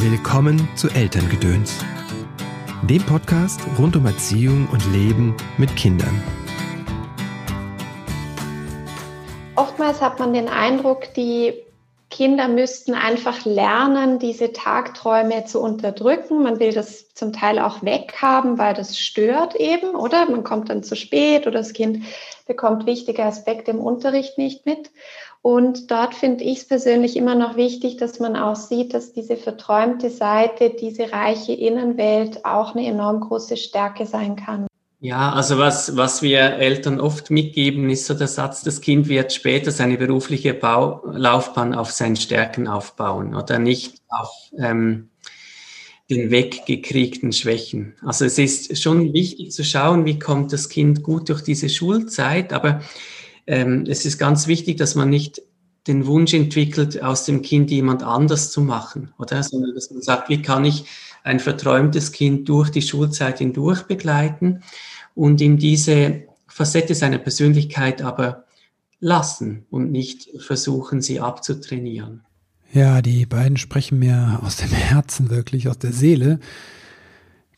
Willkommen zu Elterngedöns, dem Podcast rund um Erziehung und Leben mit Kindern. Oftmals hat man den Eindruck, die Kinder müssten einfach lernen, diese Tagträume zu unterdrücken. Man will das zum Teil auch weghaben, weil das stört eben, oder? Man kommt dann zu spät oder das Kind bekommt wichtige Aspekte im Unterricht nicht mit. Und dort finde ich es persönlich immer noch wichtig, dass man auch sieht, dass diese verträumte Seite, diese reiche Innenwelt auch eine enorm große Stärke sein kann. Ja, also was, was wir Eltern oft mitgeben, ist so der Satz, das Kind wird später seine berufliche Bau Laufbahn auf seinen Stärken aufbauen oder nicht auf ähm, den weggekriegten Schwächen. Also es ist schon wichtig zu schauen, wie kommt das Kind gut durch diese Schulzeit, aber ähm, es ist ganz wichtig, dass man nicht den Wunsch entwickelt, aus dem Kind jemand anders zu machen, oder? Sondern dass man sagt, wie kann ich ein verträumtes Kind durch die Schulzeit hindurch begleiten und ihm diese Facette seiner Persönlichkeit aber lassen und nicht versuchen, sie abzutrainieren. Ja, die beiden sprechen mir aus dem Herzen wirklich, aus der Seele.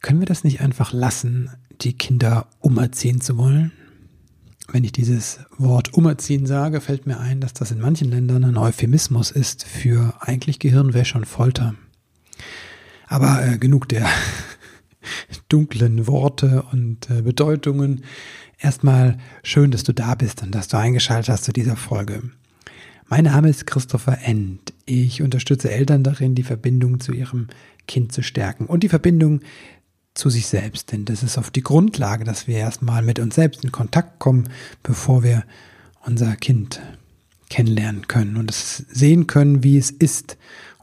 Können wir das nicht einfach lassen, die Kinder umerziehen zu wollen? Wenn ich dieses Wort umerziehen sage, fällt mir ein, dass das in manchen Ländern ein Euphemismus ist für eigentlich Gehirnwäsche und Folter. Aber äh, genug der dunklen Worte und äh, Bedeutungen. Erstmal schön, dass du da bist und dass du eingeschaltet hast zu dieser Folge. Mein Name ist Christopher End. Ich unterstütze Eltern darin, die Verbindung zu ihrem Kind zu stärken und die Verbindung zu sich selbst. Denn das ist oft die Grundlage, dass wir erstmal mit uns selbst in Kontakt kommen, bevor wir unser Kind kennenlernen können und es sehen können, wie es ist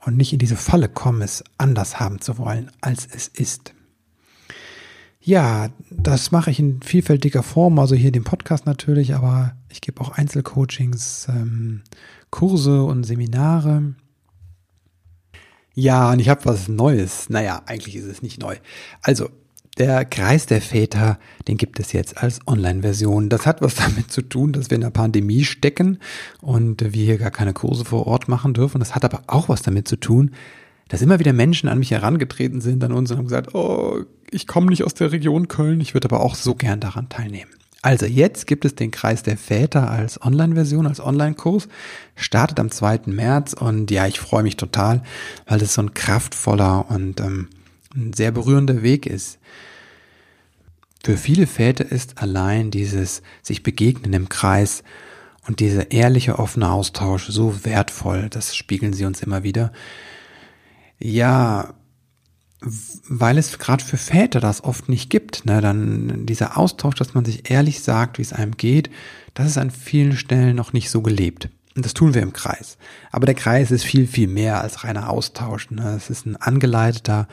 und nicht in diese Falle kommen, es anders haben zu wollen, als es ist. Ja, das mache ich in vielfältiger Form, also hier den Podcast natürlich, aber ich gebe auch Einzelcoachings, ähm, Kurse und Seminare. Ja, und ich habe was Neues. Naja, eigentlich ist es nicht neu. Also, der Kreis der Väter, den gibt es jetzt als Online-Version. Das hat was damit zu tun, dass wir in der Pandemie stecken und wir hier gar keine Kurse vor Ort machen dürfen. Das hat aber auch was damit zu tun, dass immer wieder Menschen an mich herangetreten sind an uns und haben gesagt, oh, ich komme nicht aus der Region Köln, ich würde aber auch so gern daran teilnehmen. Also jetzt gibt es den Kreis der Väter als Online-Version, als Online-Kurs, startet am 2. März und ja, ich freue mich total, weil es so ein kraftvoller und ähm, ein sehr berührender Weg ist. Für viele Väter ist allein dieses sich begegnen im Kreis und dieser ehrliche, offene Austausch so wertvoll, das spiegeln sie uns immer wieder. Ja, weil es gerade für Väter das oft nicht gibt, ne, dann dieser Austausch, dass man sich ehrlich sagt, wie es einem geht, das ist an vielen Stellen noch nicht so gelebt. Und das tun wir im Kreis. Aber der Kreis ist viel, viel mehr als reiner Austausch. Ne? Es ist ein angeleiteter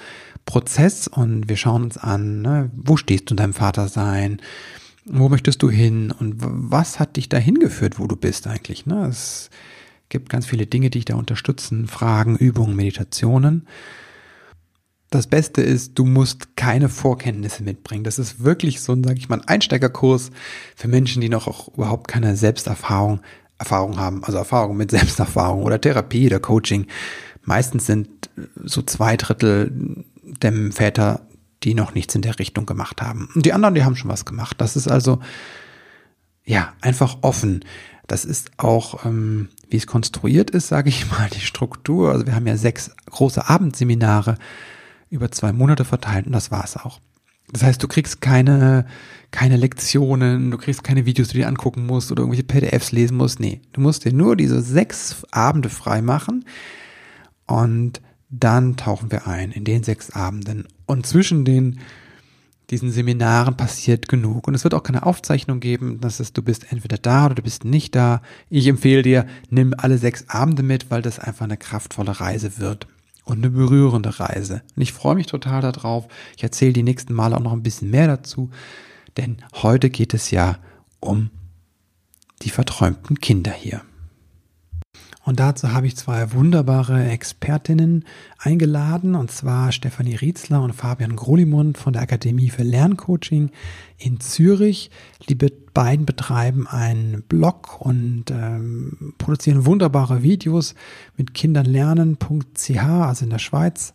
Prozess und wir schauen uns an, ne, wo stehst du in deinem Vatersein? Wo möchtest du hin? Und was hat dich dahin geführt, wo du bist eigentlich? Ne? Es gibt ganz viele Dinge, die dich da unterstützen. Fragen, Übungen, Meditationen. Das Beste ist, du musst keine Vorkenntnisse mitbringen. Das ist wirklich so ein, sag ich mal, Einsteigerkurs für Menschen, die noch auch überhaupt keine Selbsterfahrung Erfahrung haben, also Erfahrung mit Selbsterfahrung oder Therapie oder Coaching. Meistens sind so zwei Drittel der Väter, die noch nichts in der Richtung gemacht haben. Und die anderen, die haben schon was gemacht. Das ist also, ja, einfach offen. Das ist auch, ähm, wie es konstruiert ist, sage ich mal, die Struktur. Also wir haben ja sechs große Abendseminare über zwei Monate verteilt und das war's auch. Das heißt, du kriegst keine, keine Lektionen, du kriegst keine Videos, die du dir angucken musst oder irgendwelche PDFs lesen musst. Nee, du musst dir nur diese sechs Abende frei machen und dann tauchen wir ein in den sechs Abenden. Und zwischen den diesen Seminaren passiert genug. Und es wird auch keine Aufzeichnung geben, dass es, du bist entweder da oder du bist nicht da. Ich empfehle dir, nimm alle sechs Abende mit, weil das einfach eine kraftvolle Reise wird und eine berührende Reise. Und ich freue mich total darauf. Ich erzähle die nächsten Male auch noch ein bisschen mehr dazu, denn heute geht es ja um die verträumten Kinder hier. Und dazu habe ich zwei wunderbare Expertinnen eingeladen, und zwar Stefanie Rietzler und Fabian Grolimund von der Akademie für Lerncoaching in Zürich. Die beiden betreiben einen Blog und ähm, produzieren wunderbare Videos mit kindernlernen.ch, also in der Schweiz.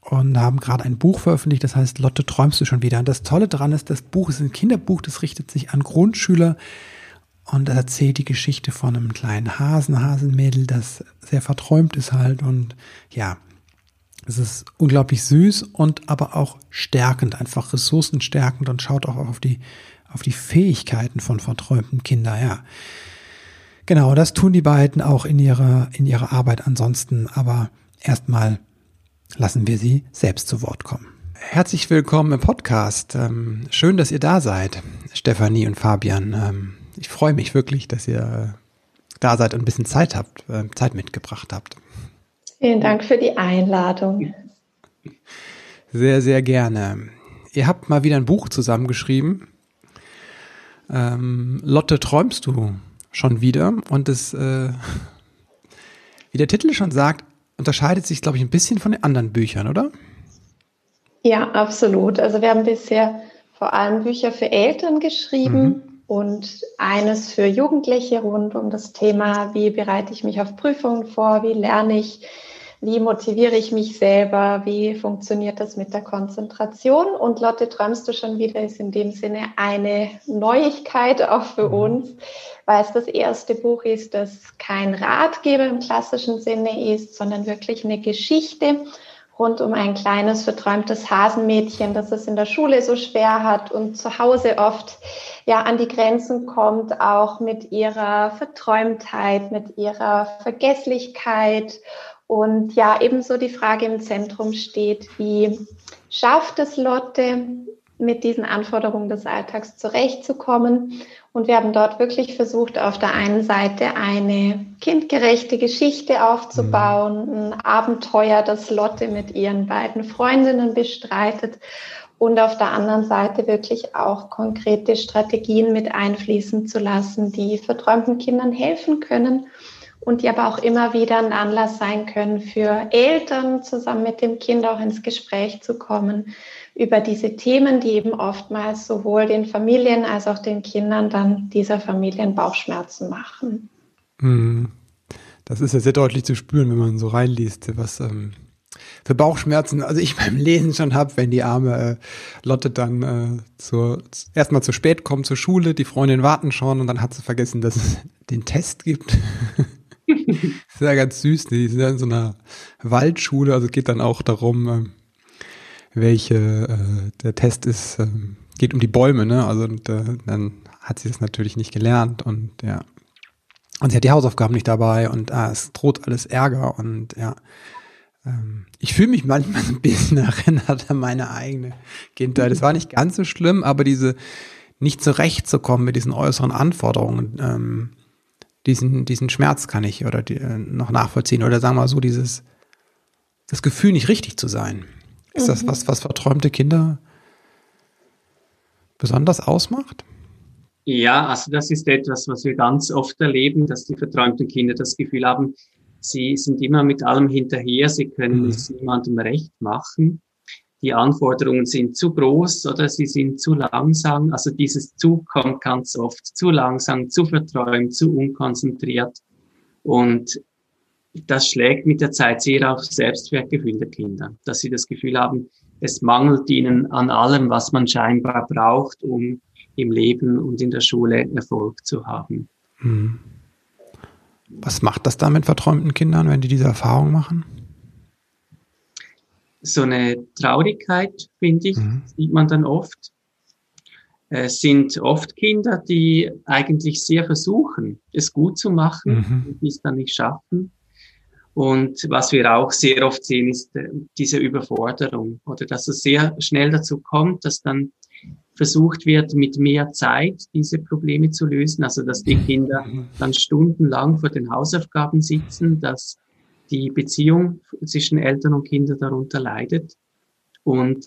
Und haben gerade ein Buch veröffentlicht, das heißt Lotte, träumst du schon wieder? Und das Tolle daran ist, das Buch ist ein Kinderbuch, das richtet sich an Grundschüler, und er erzählt die Geschichte von einem kleinen Hasen, Hasenmädel, das sehr verträumt ist halt. Und ja, es ist unglaublich süß und aber auch stärkend, einfach ressourcenstärkend und schaut auch auf die, auf die Fähigkeiten von verträumten Kindern, ja. Genau, das tun die beiden auch in ihrer, in ihrer Arbeit ansonsten. Aber erstmal lassen wir sie selbst zu Wort kommen. Herzlich willkommen im Podcast. Ähm, schön, dass ihr da seid, Stefanie und Fabian. Ich freue mich wirklich, dass ihr da seid und ein bisschen Zeit habt, äh, Zeit mitgebracht habt. Vielen Dank für die Einladung. Sehr, sehr gerne. Ihr habt mal wieder ein Buch zusammengeschrieben. Ähm, Lotte, träumst du schon wieder? Und es, äh, wie der Titel schon sagt, unterscheidet sich, glaube ich, ein bisschen von den anderen Büchern, oder? Ja, absolut. Also wir haben bisher vor allem Bücher für Eltern geschrieben. Mhm und eines für Jugendliche rund um das Thema, wie bereite ich mich auf Prüfungen vor, wie lerne ich, wie motiviere ich mich selber, wie funktioniert das mit der Konzentration. Und Lotte, träumst du schon wieder, ist in dem Sinne eine Neuigkeit auch für mhm. uns, weil es das erste Buch ist, das kein Ratgeber im klassischen Sinne ist, sondern wirklich eine Geschichte rund um ein kleines, verträumtes Hasenmädchen, das es in der Schule so schwer hat und zu Hause oft ja an die Grenzen kommt, auch mit ihrer Verträumtheit, mit ihrer Vergesslichkeit. Und ja ebenso die Frage im Zentrum steht, wie schafft es Lotte, mit diesen Anforderungen des Alltags zurechtzukommen. Und wir haben dort wirklich versucht, auf der einen Seite eine kindgerechte Geschichte aufzubauen, mhm. ein Abenteuer, das Lotte mit ihren beiden Freundinnen bestreitet und auf der anderen Seite wirklich auch konkrete Strategien mit einfließen zu lassen, die verträumten Kindern helfen können und die aber auch immer wieder ein Anlass sein können für Eltern, zusammen mit dem Kind auch ins Gespräch zu kommen über diese Themen, die eben oftmals sowohl den Familien als auch den Kindern dann dieser Familien Bauchschmerzen machen. Mhm. Das ist ja sehr deutlich zu spüren, wenn man so reinliest, was ähm, für Bauchschmerzen, also ich beim Lesen schon habe, wenn die arme äh, Lotte dann äh, zur, erstmal zu spät kommt zur Schule, die Freundin warten schon und dann hat sie vergessen, dass es den Test gibt. ist ja ganz süß, die sind ja in so einer Waldschule, also geht dann auch darum, äh, welche äh, der Test ist, äh, geht um die Bäume, ne? Also und, äh, dann hat sie das natürlich nicht gelernt und ja. Und sie hat die Hausaufgaben nicht dabei und ah, es droht alles Ärger und ja. Ähm, ich fühle mich manchmal ein bisschen erinnert an meine eigene Kindheit. Es war nicht ganz so schlimm, aber diese nicht zurechtzukommen mit diesen äußeren Anforderungen, ähm, diesen, diesen Schmerz kann ich oder die, äh, noch nachvollziehen. Oder sagen wir mal so, dieses, das Gefühl, nicht richtig zu sein. Ist mhm. das was, was verträumte Kinder besonders ausmacht? Ja, also das ist etwas, was wir ganz oft erleben, dass die verträumten Kinder das Gefühl haben, sie sind immer mit allem hinterher, sie können mhm. es niemandem recht machen. Die Anforderungen sind zu groß oder sie sind zu langsam. Also dieses zu kommt ganz oft zu langsam, zu verträumt, zu unkonzentriert. Und das schlägt mit der Zeit sehr auf Selbstwertgefühl der Kinder, dass sie das Gefühl haben, es mangelt ihnen an allem, was man scheinbar braucht, um im Leben und in der Schule Erfolg zu haben. Hm. Was macht das da mit verträumten Kindern, wenn die diese Erfahrung machen? So eine Traurigkeit, finde ich, mhm. sieht man dann oft. Es sind oft Kinder, die eigentlich sehr versuchen, es gut zu machen mhm. und die es dann nicht schaffen. Und was wir auch sehr oft sehen, ist äh, diese Überforderung oder dass es sehr schnell dazu kommt, dass dann versucht wird, mit mehr Zeit diese Probleme zu lösen. Also dass die Kinder dann stundenlang vor den Hausaufgaben sitzen, dass die Beziehung zwischen Eltern und Kindern darunter leidet und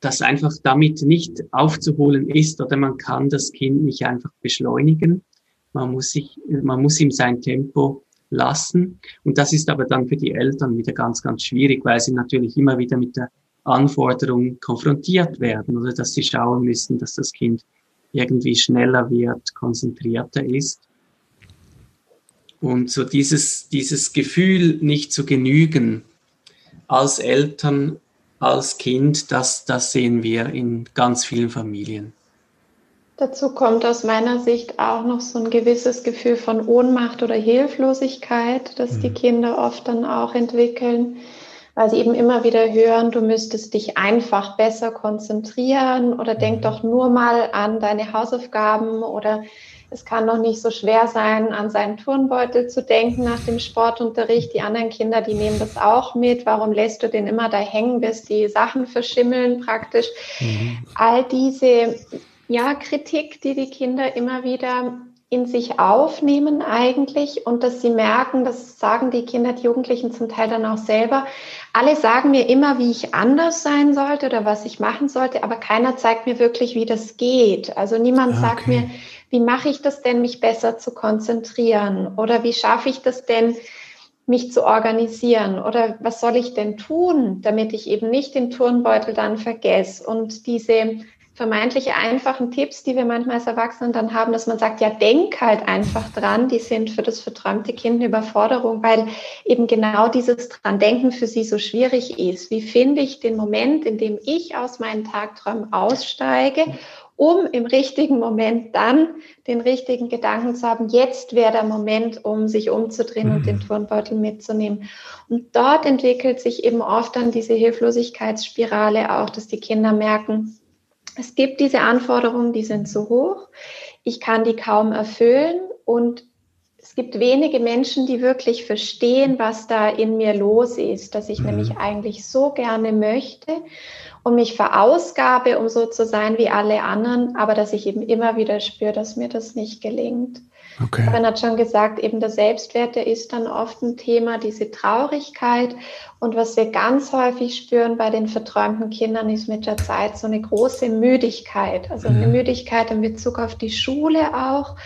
das einfach damit nicht aufzuholen ist oder man kann das Kind nicht einfach beschleunigen. Man muss sich, man muss ihm sein Tempo lassen. Und das ist aber dann für die Eltern wieder ganz, ganz schwierig, weil sie natürlich immer wieder mit der Anforderung konfrontiert werden oder dass sie schauen müssen, dass das Kind irgendwie schneller wird, konzentrierter ist. Und so dieses, dieses Gefühl, nicht zu genügen als Eltern, als Kind, das, das sehen wir in ganz vielen Familien. Dazu kommt aus meiner Sicht auch noch so ein gewisses Gefühl von Ohnmacht oder Hilflosigkeit, das mhm. die Kinder oft dann auch entwickeln, weil sie eben immer wieder hören, du müsstest dich einfach besser konzentrieren oder denk mhm. doch nur mal an deine Hausaufgaben oder es kann doch nicht so schwer sein, an seinen Turnbeutel zu denken nach dem Sportunterricht. Die anderen Kinder, die nehmen das auch mit. Warum lässt du den immer da hängen, bis die Sachen verschimmeln praktisch? Mhm. All diese ja, Kritik, die die Kinder immer wieder in sich aufnehmen eigentlich und dass sie merken, das sagen die Kinder, die Jugendlichen zum Teil dann auch selber, alle sagen mir immer, wie ich anders sein sollte oder was ich machen sollte, aber keiner zeigt mir wirklich, wie das geht. Also niemand okay. sagt mir, wie mache ich das denn, mich besser zu konzentrieren oder wie schaffe ich das denn, mich zu organisieren oder was soll ich denn tun, damit ich eben nicht den Turnbeutel dann vergesse und diese vermeintlich einfachen Tipps, die wir manchmal als Erwachsene dann haben, dass man sagt, ja, denk halt einfach dran, die sind für das verträumte Kind eine Überforderung, weil eben genau dieses dran denken für sie so schwierig ist. Wie finde ich den Moment, in dem ich aus meinen Tagträumen aussteige, um im richtigen Moment dann den richtigen Gedanken zu haben, jetzt wäre der Moment, um sich umzudrehen und den mhm. Turnbeutel mitzunehmen. Und dort entwickelt sich eben oft dann diese Hilflosigkeitsspirale auch, dass die Kinder merken, es gibt diese Anforderungen, die sind zu hoch. Ich kann die kaum erfüllen und es gibt wenige Menschen, die wirklich verstehen, was da in mir los ist, dass ich mhm. nämlich eigentlich so gerne möchte und mich verausgabe, um so zu sein wie alle anderen, aber dass ich eben immer wieder spüre, dass mir das nicht gelingt. Okay. Karin hat schon gesagt, eben der Selbstwert, der ist dann oft ein Thema, diese Traurigkeit. Und was wir ganz häufig spüren bei den verträumten Kindern, ist mit der Zeit so eine große Müdigkeit. Also eine mhm. Müdigkeit in Bezug auf die Schule auch,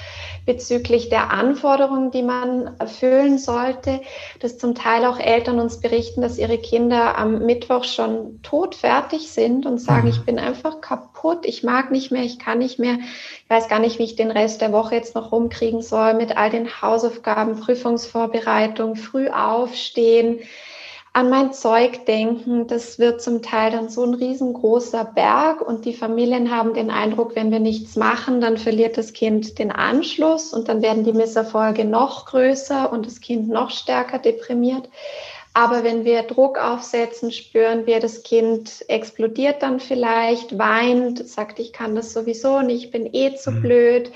bezüglich der Anforderungen, die man erfüllen sollte, dass zum Teil auch Eltern uns berichten, dass ihre Kinder am Mittwoch schon todfertig sind und sagen, mhm. ich bin einfach kaputt, ich mag nicht mehr, ich kann nicht mehr, ich weiß gar nicht, wie ich den Rest der Woche jetzt noch rumkriegen soll mit all den Hausaufgaben, Prüfungsvorbereitung, früh aufstehen an mein Zeug denken. Das wird zum Teil dann so ein riesengroßer Berg und die Familien haben den Eindruck, wenn wir nichts machen, dann verliert das Kind den Anschluss und dann werden die Misserfolge noch größer und das Kind noch stärker deprimiert. Aber wenn wir Druck aufsetzen, spüren wir, das Kind explodiert dann vielleicht, weint, sagt, ich kann das sowieso nicht, ich bin eh zu mhm. blöd.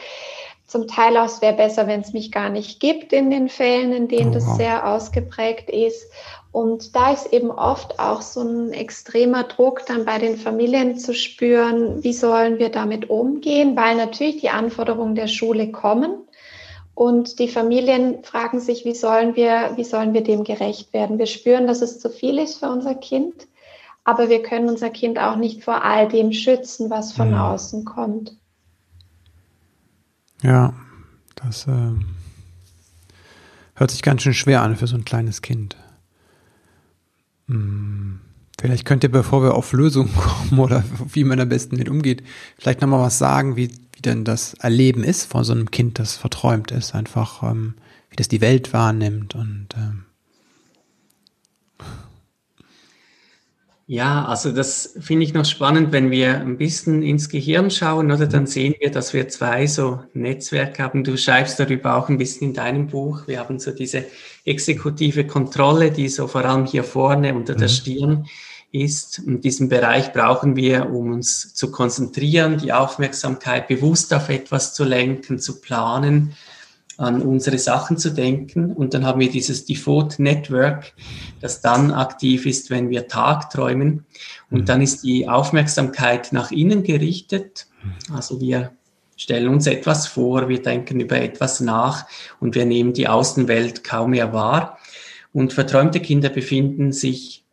Zum Teil auch, es wäre besser, wenn es mich gar nicht gibt in den Fällen, in denen das sehr ausgeprägt ist. Und da ist eben oft auch so ein extremer Druck dann bei den Familien zu spüren, wie sollen wir damit umgehen, weil natürlich die Anforderungen der Schule kommen. Und die Familien fragen sich, wie sollen wir, wie sollen wir dem gerecht werden? Wir spüren, dass es zu viel ist für unser Kind, aber wir können unser Kind auch nicht vor all dem schützen, was von ja. außen kommt. Ja, das äh, hört sich ganz schön schwer an für so ein kleines Kind. Hm. Vielleicht könnt ihr, bevor wir auf Lösungen kommen oder wie man am besten mit umgeht, vielleicht nochmal was sagen, wie, wie denn das Erleben ist von so einem Kind, das verträumt ist, einfach ähm, wie das die Welt wahrnimmt und ähm, Ja, also das finde ich noch spannend, wenn wir ein bisschen ins Gehirn schauen, oder dann sehen wir, dass wir zwei so Netzwerke haben. Du schreibst darüber auch ein bisschen in deinem Buch. Wir haben so diese exekutive Kontrolle, die so vor allem hier vorne unter der mhm. Stirn ist. Und diesen Bereich brauchen wir, um uns zu konzentrieren, die Aufmerksamkeit bewusst auf etwas zu lenken, zu planen an unsere Sachen zu denken. Und dann haben wir dieses Default Network, das dann aktiv ist, wenn wir Tagträumen. Und mhm. dann ist die Aufmerksamkeit nach innen gerichtet. Also wir stellen uns etwas vor, wir denken über etwas nach und wir nehmen die Außenwelt kaum mehr wahr. Und verträumte Kinder befinden sich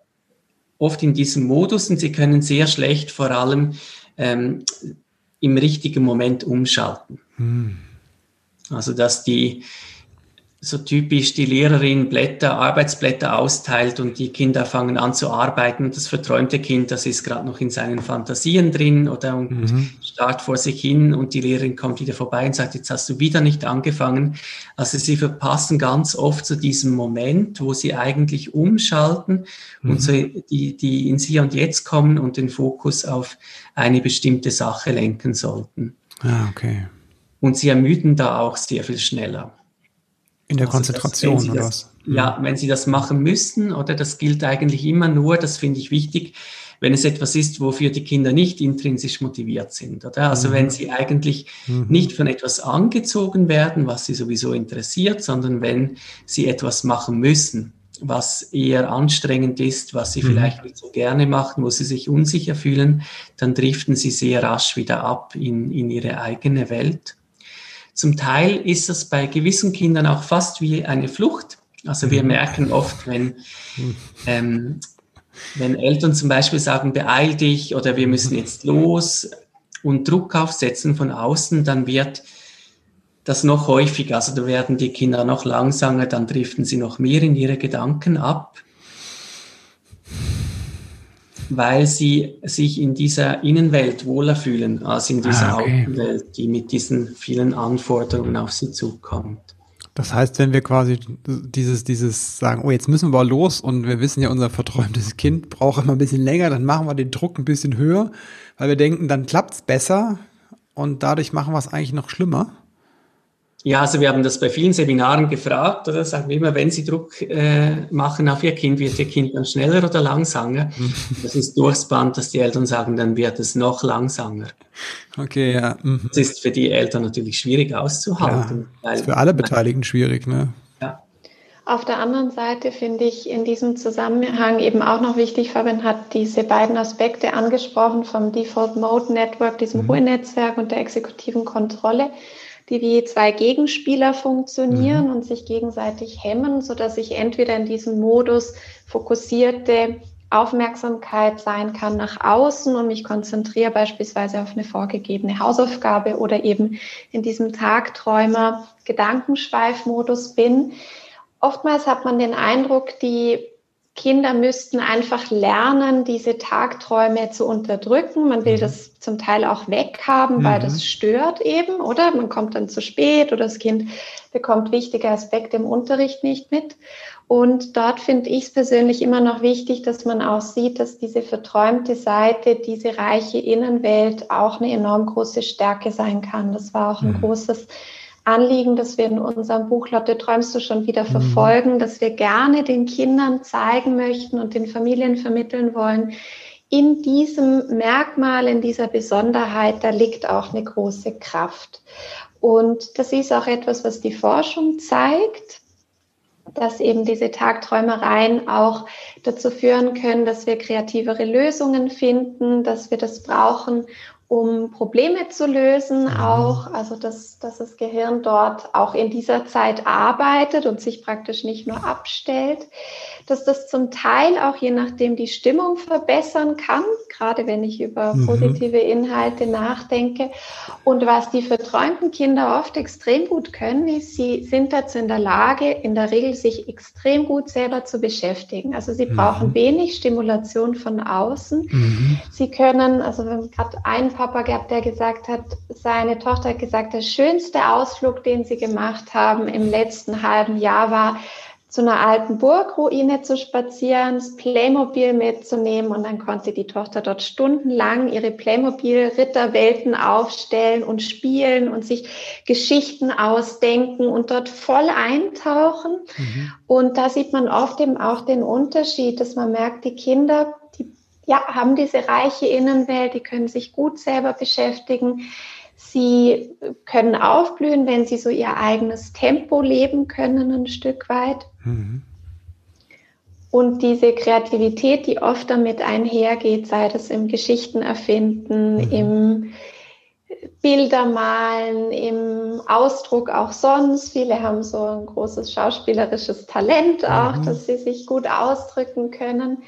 oft in diesem Modus und sie können sehr schlecht vor allem ähm, im richtigen Moment umschalten. Mhm. Also dass die so typisch die Lehrerin Blätter, Arbeitsblätter austeilt und die Kinder fangen an zu arbeiten. Das verträumte Kind, das ist gerade noch in seinen Fantasien drin oder und mhm. starrt vor sich hin und die Lehrerin kommt wieder vorbei und sagt, jetzt hast du wieder nicht angefangen. Also sie verpassen ganz oft zu so diesem Moment, wo sie eigentlich umschalten mhm. und so die, die in sie und jetzt kommen und den Fokus auf eine bestimmte Sache lenken sollten. Ah, okay. Und sie ermüden da auch sehr viel schneller. In der also Konzentration das, oder das, was? Ja, wenn Sie das machen müssten, oder das gilt eigentlich immer nur, das finde ich wichtig, wenn es etwas ist, wofür die Kinder nicht intrinsisch motiviert sind, oder? Also mhm. wenn sie eigentlich mhm. nicht von etwas angezogen werden, was sie sowieso interessiert, sondern wenn sie etwas machen müssen, was eher anstrengend ist, was sie mhm. vielleicht nicht so gerne machen, wo sie sich unsicher fühlen, dann driften sie sehr rasch wieder ab in, in ihre eigene Welt. Zum Teil ist das bei gewissen Kindern auch fast wie eine Flucht. Also wir mhm. merken oft, wenn, ähm, wenn Eltern zum Beispiel sagen, beeil dich oder wir müssen jetzt los und Druck aufsetzen von außen, dann wird das noch häufiger. Also da werden die Kinder noch langsamer, dann driften sie noch mehr in ihre Gedanken ab weil sie sich in dieser Innenwelt wohler fühlen als in dieser ah, okay. Außenwelt, die mit diesen vielen Anforderungen auf sie zukommt. Das heißt, wenn wir quasi dieses, dieses sagen, oh, jetzt müssen wir los und wir wissen ja, unser verträumtes Kind braucht immer ein bisschen länger, dann machen wir den Druck ein bisschen höher, weil wir denken, dann klappt's besser und dadurch machen wir es eigentlich noch schlimmer. Ja, also wir haben das bei vielen Seminaren gefragt, oder sagen wir immer, wenn Sie Druck äh, machen auf Ihr Kind, wird Ihr Kind dann schneller oder langsamer? Das ist durchs Band, dass die Eltern sagen, dann wird es noch langsamer. Okay, ja. Mhm. Das ist für die Eltern natürlich schwierig auszuhalten. Ja, ist für alle Beteiligten schwierig, ne? Ja. Auf der anderen Seite finde ich in diesem Zusammenhang eben auch noch wichtig, Fabian hat diese beiden Aspekte angesprochen vom Default Mode Network, diesem mhm. Ruhenetzwerk und der exekutiven Kontrolle die wie zwei Gegenspieler funktionieren mhm. und sich gegenseitig hemmen, so dass ich entweder in diesem Modus fokussierte Aufmerksamkeit sein kann nach außen und mich konzentriere beispielsweise auf eine vorgegebene Hausaufgabe oder eben in diesem Tagträumer Gedankenschweifmodus bin. Oftmals hat man den Eindruck, die Kinder müssten einfach lernen, diese Tagträume zu unterdrücken. Man will mhm. das zum Teil auch weghaben, weil mhm. das stört eben, oder? Man kommt dann zu spät oder das Kind bekommt wichtige Aspekte im Unterricht nicht mit. Und dort finde ich es persönlich immer noch wichtig, dass man auch sieht, dass diese verträumte Seite, diese reiche Innenwelt auch eine enorm große Stärke sein kann. Das war auch ein mhm. großes Anliegen, das wir in unserem Buch Lotte träumst du schon wieder mhm. verfolgen, dass wir gerne den Kindern zeigen möchten und den Familien vermitteln wollen, in diesem Merkmal, in dieser Besonderheit, da liegt auch eine große Kraft. Und das ist auch etwas, was die Forschung zeigt, dass eben diese Tagträumereien auch dazu führen können, dass wir kreativere Lösungen finden, dass wir das brauchen, um Probleme zu lösen, mhm. auch, also dass, dass das Gehirn dort auch in dieser Zeit arbeitet und sich praktisch nicht nur abstellt, dass das zum Teil auch je nachdem die Stimmung verbessern kann, gerade wenn ich über mhm. positive Inhalte nachdenke. Und was die verträumten Kinder oft extrem gut können, ist, sie sind dazu in der Lage, in der Regel sich extrem gut selber zu beschäftigen. Also sie mhm. brauchen wenig Stimulation von außen. Mhm. Sie können, also wir haben gerade einen Papa gehabt, der gesagt hat, seine Tochter hat gesagt, der schönste Ausflug, den sie gemacht haben im letzten halben Jahr war, zu einer alten Burgruine zu spazieren, das Playmobil mitzunehmen und dann konnte die Tochter dort stundenlang ihre Playmobil-Ritterwelten aufstellen und spielen und sich Geschichten ausdenken und dort voll eintauchen. Mhm. Und da sieht man oft eben auch den Unterschied, dass man merkt, die Kinder, die ja, haben diese reiche Innenwelt, die können sich gut selber beschäftigen Sie können aufblühen, wenn sie so ihr eigenes Tempo leben können, ein Stück weit. Mhm. Und diese Kreativität, die oft damit einhergeht, sei das im Geschichtenerfinden, mhm. im Bildermalen, im Ausdruck auch sonst. Viele haben so ein großes schauspielerisches Talent auch, mhm. dass sie sich gut ausdrücken können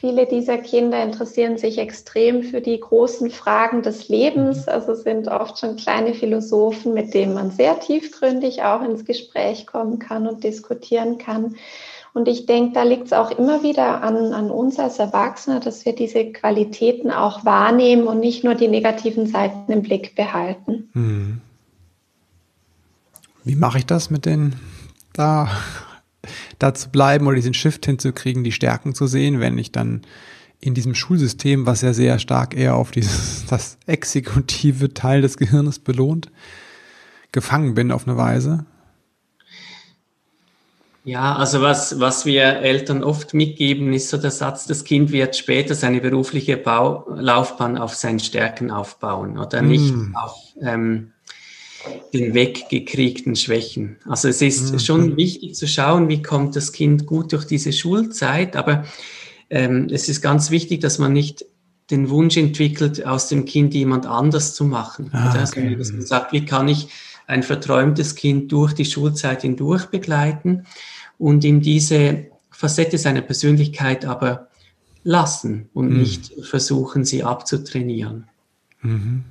Viele dieser Kinder interessieren sich extrem für die großen Fragen des Lebens, mhm. also sind oft schon kleine Philosophen, mit denen man sehr tiefgründig auch ins Gespräch kommen kann und diskutieren kann. Und ich denke, da liegt es auch immer wieder an, an uns als Erwachsene, dass wir diese Qualitäten auch wahrnehmen und nicht nur die negativen Seiten im Blick behalten. Hm. Wie mache ich das mit den da da zu bleiben oder diesen Shift hinzukriegen, die Stärken zu sehen, wenn ich dann in diesem Schulsystem, was ja sehr stark eher auf dieses, das exekutive Teil des Gehirnes belohnt, gefangen bin auf eine Weise? Ja, also was, was wir Eltern oft mitgeben, ist so der Satz, das Kind wird später seine berufliche Bau Laufbahn auf seinen Stärken aufbauen oder nicht mm. auf ähm, den weggekriegten Schwächen. Also es ist mhm. schon wichtig zu schauen, wie kommt das Kind gut durch diese Schulzeit, aber ähm, es ist ganz wichtig, dass man nicht den Wunsch entwickelt, aus dem Kind jemand anders zu machen. Ah? Okay. dass man sagt, wie kann ich ein verträumtes Kind durch die Schulzeit hindurch begleiten und ihm diese Facette seiner Persönlichkeit aber lassen und mhm. nicht versuchen, sie abzutrainieren. Mhm.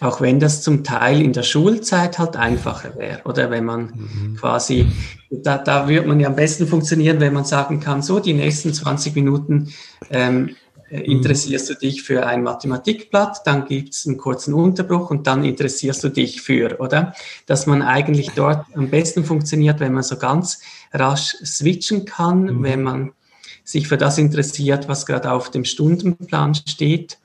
Auch wenn das zum Teil in der Schulzeit halt einfacher wäre. Oder wenn man mhm. quasi, da, da würde man ja am besten funktionieren, wenn man sagen kann, so die nächsten 20 Minuten ähm, äh, interessierst du dich für ein Mathematikblatt, dann gibt es einen kurzen Unterbruch und dann interessierst du dich für, oder? Dass man eigentlich dort am besten funktioniert, wenn man so ganz rasch switchen kann, mhm. wenn man sich für das interessiert, was gerade auf dem Stundenplan steht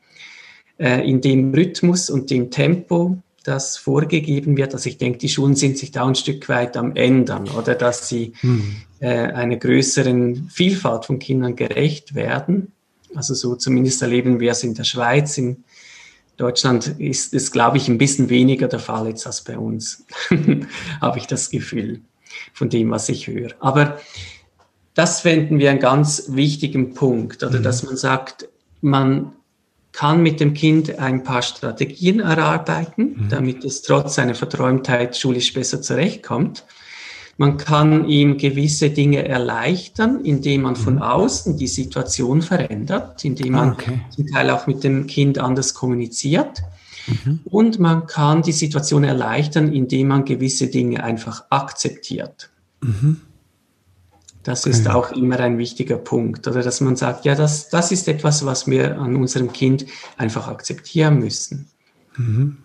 in dem Rhythmus und dem Tempo, das vorgegeben wird. Also ich denke, die Schulen sind sich da ein Stück weit am ändern oder dass sie mhm. äh, einer größeren Vielfalt von Kindern gerecht werden. Also so zumindest erleben wir es in der Schweiz. In Deutschland ist es, glaube ich, ein bisschen weniger der Fall jetzt als bei uns, habe ich das Gefühl von dem, was ich höre. Aber das fänden wir einen ganz wichtigen Punkt, oder mhm. dass man sagt, man kann mit dem Kind ein paar Strategien erarbeiten, mhm. damit es trotz seiner Verträumtheit schulisch besser zurechtkommt. Man kann ihm gewisse Dinge erleichtern, indem man von mhm. außen die Situation verändert, indem man ah, okay. zum Teil auch mit dem Kind anders kommuniziert. Mhm. Und man kann die Situation erleichtern, indem man gewisse Dinge einfach akzeptiert. Mhm. Das ist mhm. auch immer ein wichtiger Punkt. Oder dass man sagt, ja, das, das ist etwas, was wir an unserem Kind einfach akzeptieren müssen. Mhm.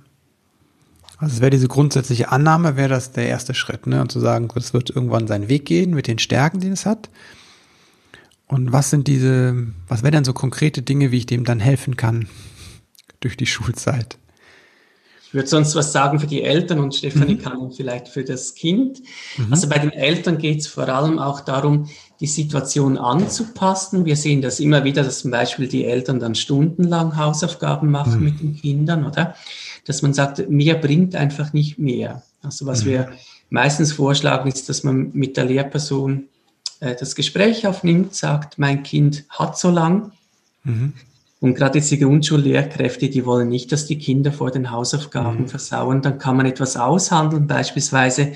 Also es wäre diese grundsätzliche Annahme, wäre das der erste Schritt, ne? Und zu sagen, es wird irgendwann seinen Weg gehen mit den Stärken, die es hat. Und was sind diese, was wären denn so konkrete Dinge, wie ich dem dann helfen kann durch die Schulzeit? Ich würde sonst was sagen für die Eltern und Stefanie mhm. kann vielleicht für das Kind. Mhm. Also bei den Eltern geht es vor allem auch darum, die Situation anzupassen. Wir sehen das immer wieder, dass zum Beispiel die Eltern dann stundenlang Hausaufgaben machen mhm. mit den Kindern, oder? Dass man sagt, mir bringt einfach nicht mehr. Also was mhm. wir meistens vorschlagen, ist, dass man mit der Lehrperson äh, das Gespräch aufnimmt, sagt, mein Kind hat so lang. Und gerade jetzt die Grundschullehrkräfte, die wollen nicht, dass die Kinder vor den Hausaufgaben mhm. versauen. Dann kann man etwas aushandeln, beispielsweise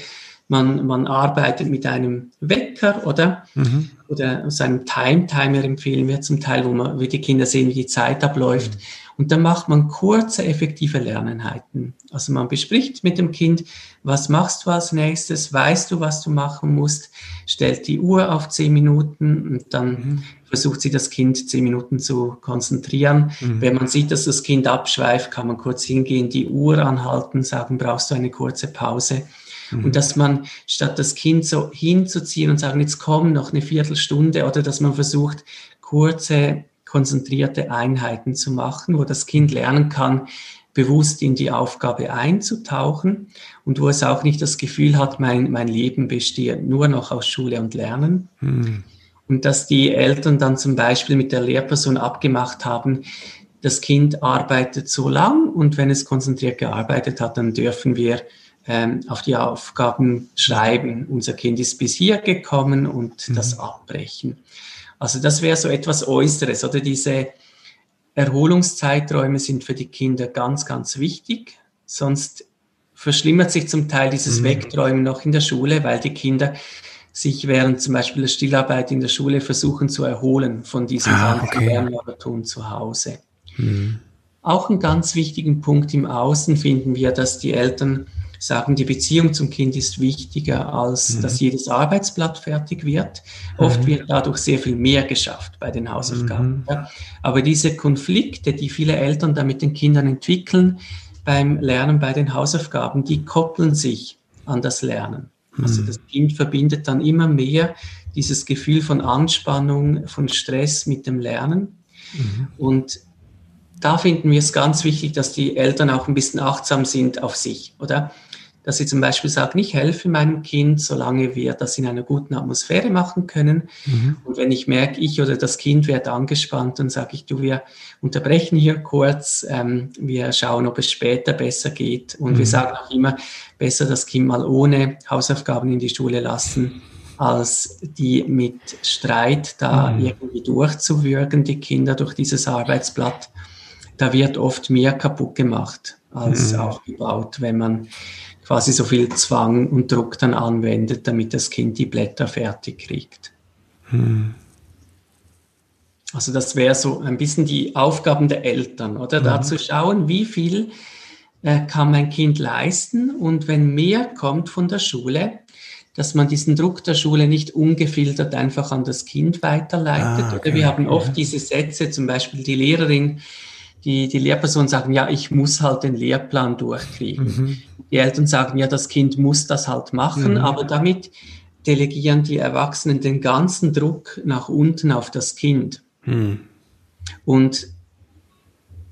man, man arbeitet mit einem Wecker oder, mhm. oder aus einem Time-Timer empfehlen wir zum Teil, wo, man, wo die Kinder sehen, wie die Zeit abläuft. Mhm. Und dann macht man kurze, effektive Lerneinheiten. Also man bespricht mit dem Kind, was machst du als nächstes, weißt du, was du machen musst, stellt die Uhr auf zehn Minuten und dann mhm. Versucht sie das Kind zehn Minuten zu konzentrieren. Mhm. Wenn man sieht, dass das Kind abschweift, kann man kurz hingehen, die Uhr anhalten, sagen, brauchst du eine kurze Pause. Mhm. Und dass man statt das Kind so hinzuziehen und sagen, jetzt komm noch eine Viertelstunde oder dass man versucht, kurze konzentrierte Einheiten zu machen, wo das Kind lernen kann, bewusst in die Aufgabe einzutauchen und wo es auch nicht das Gefühl hat, mein, mein Leben besteht nur noch aus Schule und Lernen. Hm. Und dass die Eltern dann zum Beispiel mit der Lehrperson abgemacht haben, das Kind arbeitet so lang und wenn es konzentriert gearbeitet hat, dann dürfen wir ähm, auf die Aufgaben schreiben. Unser Kind ist bis hier gekommen und mhm. das abbrechen. Also das wäre so etwas Äußeres oder diese Erholungszeiträume sind für die Kinder ganz, ganz wichtig. Sonst verschlimmert sich zum Teil dieses mhm. Wegträumen noch in der Schule, weil die Kinder sich während zum Beispiel der Stillarbeit in der Schule versuchen zu erholen von diesem Ah, ganzen okay. Lernmarathon zu Hause. Mhm. Auch einen ganz wichtigen Punkt im Außen finden wir, dass die Eltern sagen, die Beziehung zum Kind ist wichtiger, als Mhm. dass jedes Arbeitsblatt fertig wird. Oft wird dadurch sehr viel mehr geschafft bei den Hausaufgaben. Mhm. Aber diese Konflikte, die viele Eltern da mit den Kindern entwickeln beim Lernen, bei den Hausaufgaben, die koppeln sich an das Lernen. Also Mhm. das Kind verbindet dann immer mehr dieses Gefühl von Anspannung, von Stress mit dem Lernen. Mhm. Und da finden wir es ganz wichtig, dass die Eltern auch ein bisschen achtsam sind auf sich, oder? Dass sie zum Beispiel sagen, ich helfe meinem Kind, solange wir das in einer guten Atmosphäre machen können. Mhm. Und wenn ich merke, ich oder das Kind wird angespannt, dann sage ich, du, wir unterbrechen hier kurz, ähm, wir schauen, ob es später besser geht. Und wir Mhm. sagen auch immer, besser das Kind mal ohne Hausaufgaben in die Schule lassen, als die mit Streit da Mhm. irgendwie durchzuwürgen, die Kinder durch dieses Arbeitsblatt. Da wird oft mehr kaputt gemacht als Mhm. aufgebaut, wenn man quasi so viel Zwang und Druck dann anwendet, damit das Kind die Blätter fertig kriegt. Mhm. Also das wäre so ein bisschen die Aufgaben der Eltern, oder? Da zu schauen, wie viel äh, kann mein Kind leisten und wenn mehr kommt von der Schule, dass man diesen Druck der Schule nicht ungefiltert einfach an das Kind weiterleitet. Ah, okay. Oder wir haben oft diese Sätze, zum Beispiel die Lehrerin, die, die Lehrperson sagen, ja, ich muss halt den Lehrplan durchkriegen. Mhm. Die Eltern sagen, ja, das Kind muss das halt machen, Mhm. aber damit delegieren die Erwachsenen den ganzen Druck nach unten auf das Kind. Mhm. Und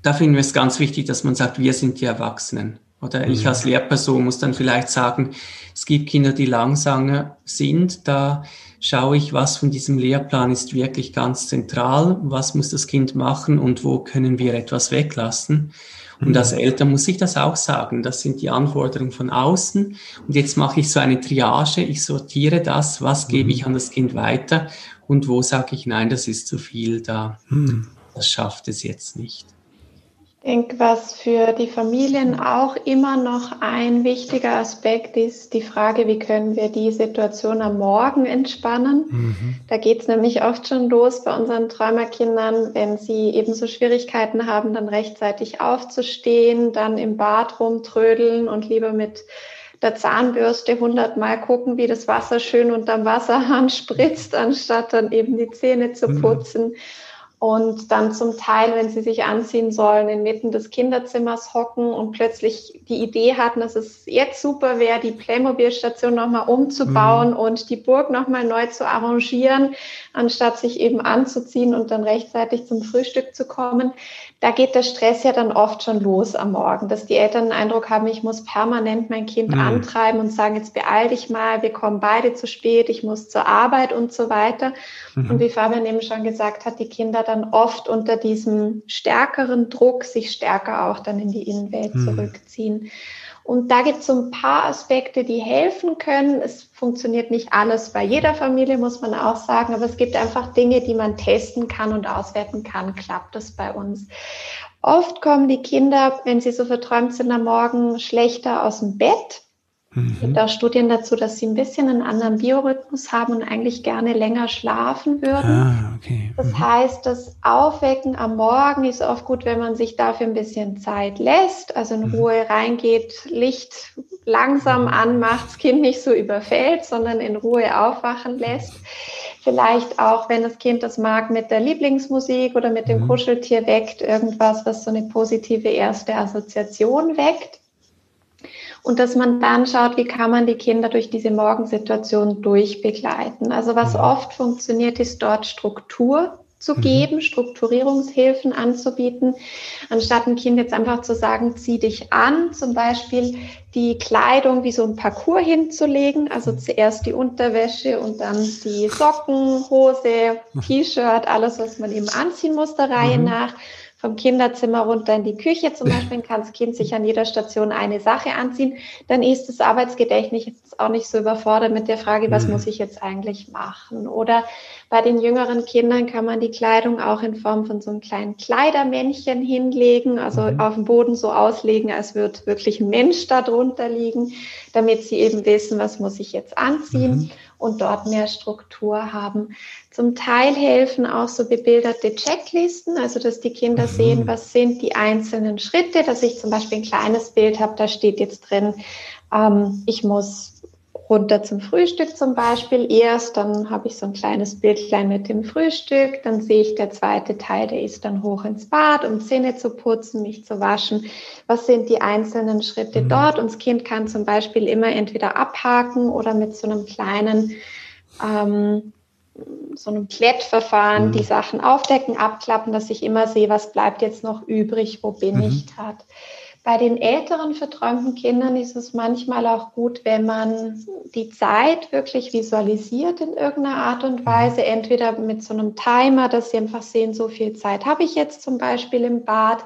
da finden wir es ganz wichtig, dass man sagt, wir sind die Erwachsenen. Oder ich als Lehrperson muss dann vielleicht sagen, es gibt Kinder, die langsamer sind. Da schaue ich, was von diesem Lehrplan ist wirklich ganz zentral, was muss das Kind machen und wo können wir etwas weglassen. Und als Eltern muss ich das auch sagen. Das sind die Anforderungen von außen. Und jetzt mache ich so eine Triage. Ich sortiere das. Was gebe ich an das Kind weiter? Und wo sage ich, nein, das ist zu viel. Da, Mhm. das schafft es jetzt nicht. Ich denke, was für die Familien auch immer noch ein wichtiger Aspekt ist, die Frage, wie können wir die Situation am Morgen entspannen. Mhm. Da geht es nämlich oft schon los bei unseren Träumerkindern, wenn sie ebenso Schwierigkeiten haben, dann rechtzeitig aufzustehen, dann im Bad rumtrödeln und lieber mit der Zahnbürste hundertmal gucken, wie das Wasser schön unterm Wasserhahn spritzt, anstatt dann eben die Zähne zu Mhm. Und dann zum Teil, wenn sie sich anziehen sollen, inmitten des Kinderzimmers hocken und plötzlich die Idee hatten, dass es jetzt super wäre, die Playmobil-Station nochmal umzubauen und die Burg nochmal neu zu arrangieren, anstatt sich eben anzuziehen und dann rechtzeitig zum Frühstück zu kommen. Da geht der Stress ja dann oft schon los am Morgen, dass die Eltern den Eindruck haben, ich muss permanent mein Kind Mhm. antreiben und sagen, jetzt beeil dich mal, wir kommen beide zu spät, ich muss zur Arbeit und so weiter. Mhm. Und wie Fabian eben schon gesagt hat, die Kinder dann oft unter diesem stärkeren Druck sich stärker auch dann in die Innenwelt Mhm. zurückziehen. Und da gibt es so ein paar Aspekte, die helfen können. Es funktioniert nicht alles bei jeder Familie, muss man auch sagen, aber es gibt einfach Dinge, die man testen kann und auswerten kann. Klappt das bei uns? Oft kommen die Kinder, wenn sie so verträumt sind am Morgen, schlechter aus dem Bett. Es Mhm. gibt auch Studien dazu, dass sie ein bisschen einen anderen Biorhythmus haben und eigentlich gerne länger schlafen würden. Ah, okay. Das Mhm. heißt, das Aufwecken am Morgen ist oft gut, wenn man sich dafür ein bisschen Zeit lässt, also in Mhm. Ruhe reingeht, Licht langsam anmacht, das Kind nicht so überfällt, sondern in Ruhe aufwachen lässt. Vielleicht auch, wenn das Kind das mag, mit der Lieblingsmusik oder mit dem Mhm. Kuscheltier weckt, irgendwas, was so eine positive erste Assoziation weckt. Und dass man dann schaut, wie kann man die Kinder durch diese Morgensituation durchbegleiten. Also was Mhm. oft funktioniert, ist dort Struktur zu Mhm. geben, Strukturierungshilfen anzubieten, anstatt ein Kind jetzt einfach zu sagen, zieh dich an, zum Beispiel die Kleidung wie so ein Parcours hinzulegen, also Mhm. zuerst die Unterwäsche und dann die Socken, Hose, T-Shirt, alles, was man eben anziehen muss, der Reihe Mhm. nach vom Kinderzimmer runter in die Küche zum Beispiel, kann das Kind sich an jeder Station eine Sache anziehen, dann ist das Arbeitsgedächtnis jetzt auch nicht so überfordert mit der Frage, was Mhm. muss ich jetzt eigentlich machen? Oder bei den jüngeren Kindern kann man die Kleidung auch in Form von so einem kleinen Kleidermännchen hinlegen, also Mhm. auf dem Boden so auslegen, als würde wirklich ein Mensch da drunter liegen, damit sie eben wissen, was muss ich jetzt anziehen. Mhm. Und dort mehr Struktur haben. Zum Teil helfen auch so bebilderte Checklisten, also dass die Kinder mhm. sehen, was sind die einzelnen Schritte, dass ich zum Beispiel ein kleines Bild habe, da steht jetzt drin, ähm, ich muss runter zum Frühstück zum Beispiel erst, dann habe ich so ein kleines Bildlein mit dem Frühstück, dann sehe ich der zweite Teil, der ist dann hoch ins Bad, um Zähne zu putzen, mich zu waschen. Was sind die einzelnen Schritte mhm. dort? Und das Kind kann zum Beispiel immer entweder abhaken oder mit so einem kleinen ähm, so einem Klettverfahren mhm. die Sachen aufdecken, abklappen, dass ich immer sehe, was bleibt jetzt noch übrig, wo bin mhm. ich gerade. Bei den älteren verträumten Kindern ist es manchmal auch gut, wenn man die Zeit wirklich visualisiert in irgendeiner Art und Weise, entweder mit so einem Timer, dass sie einfach sehen, so viel Zeit habe ich jetzt zum Beispiel im Bad,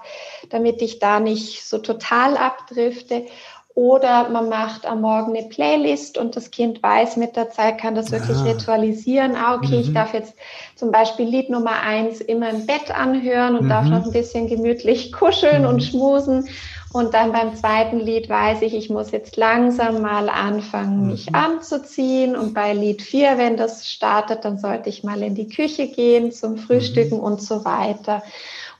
damit ich da nicht so total abdrifte. Oder man macht am Morgen eine Playlist und das Kind weiß mit der Zeit, kann das wirklich ah. ritualisieren. Ah, okay, mhm. ich darf jetzt zum Beispiel Lied Nummer eins immer im Bett anhören und mhm. darf noch ein bisschen gemütlich kuscheln mhm. und schmusen. Und dann beim zweiten Lied weiß ich, ich muss jetzt langsam mal anfangen, mich mhm. anzuziehen. Und bei Lied 4, wenn das startet, dann sollte ich mal in die Küche gehen zum Frühstücken mhm. und so weiter.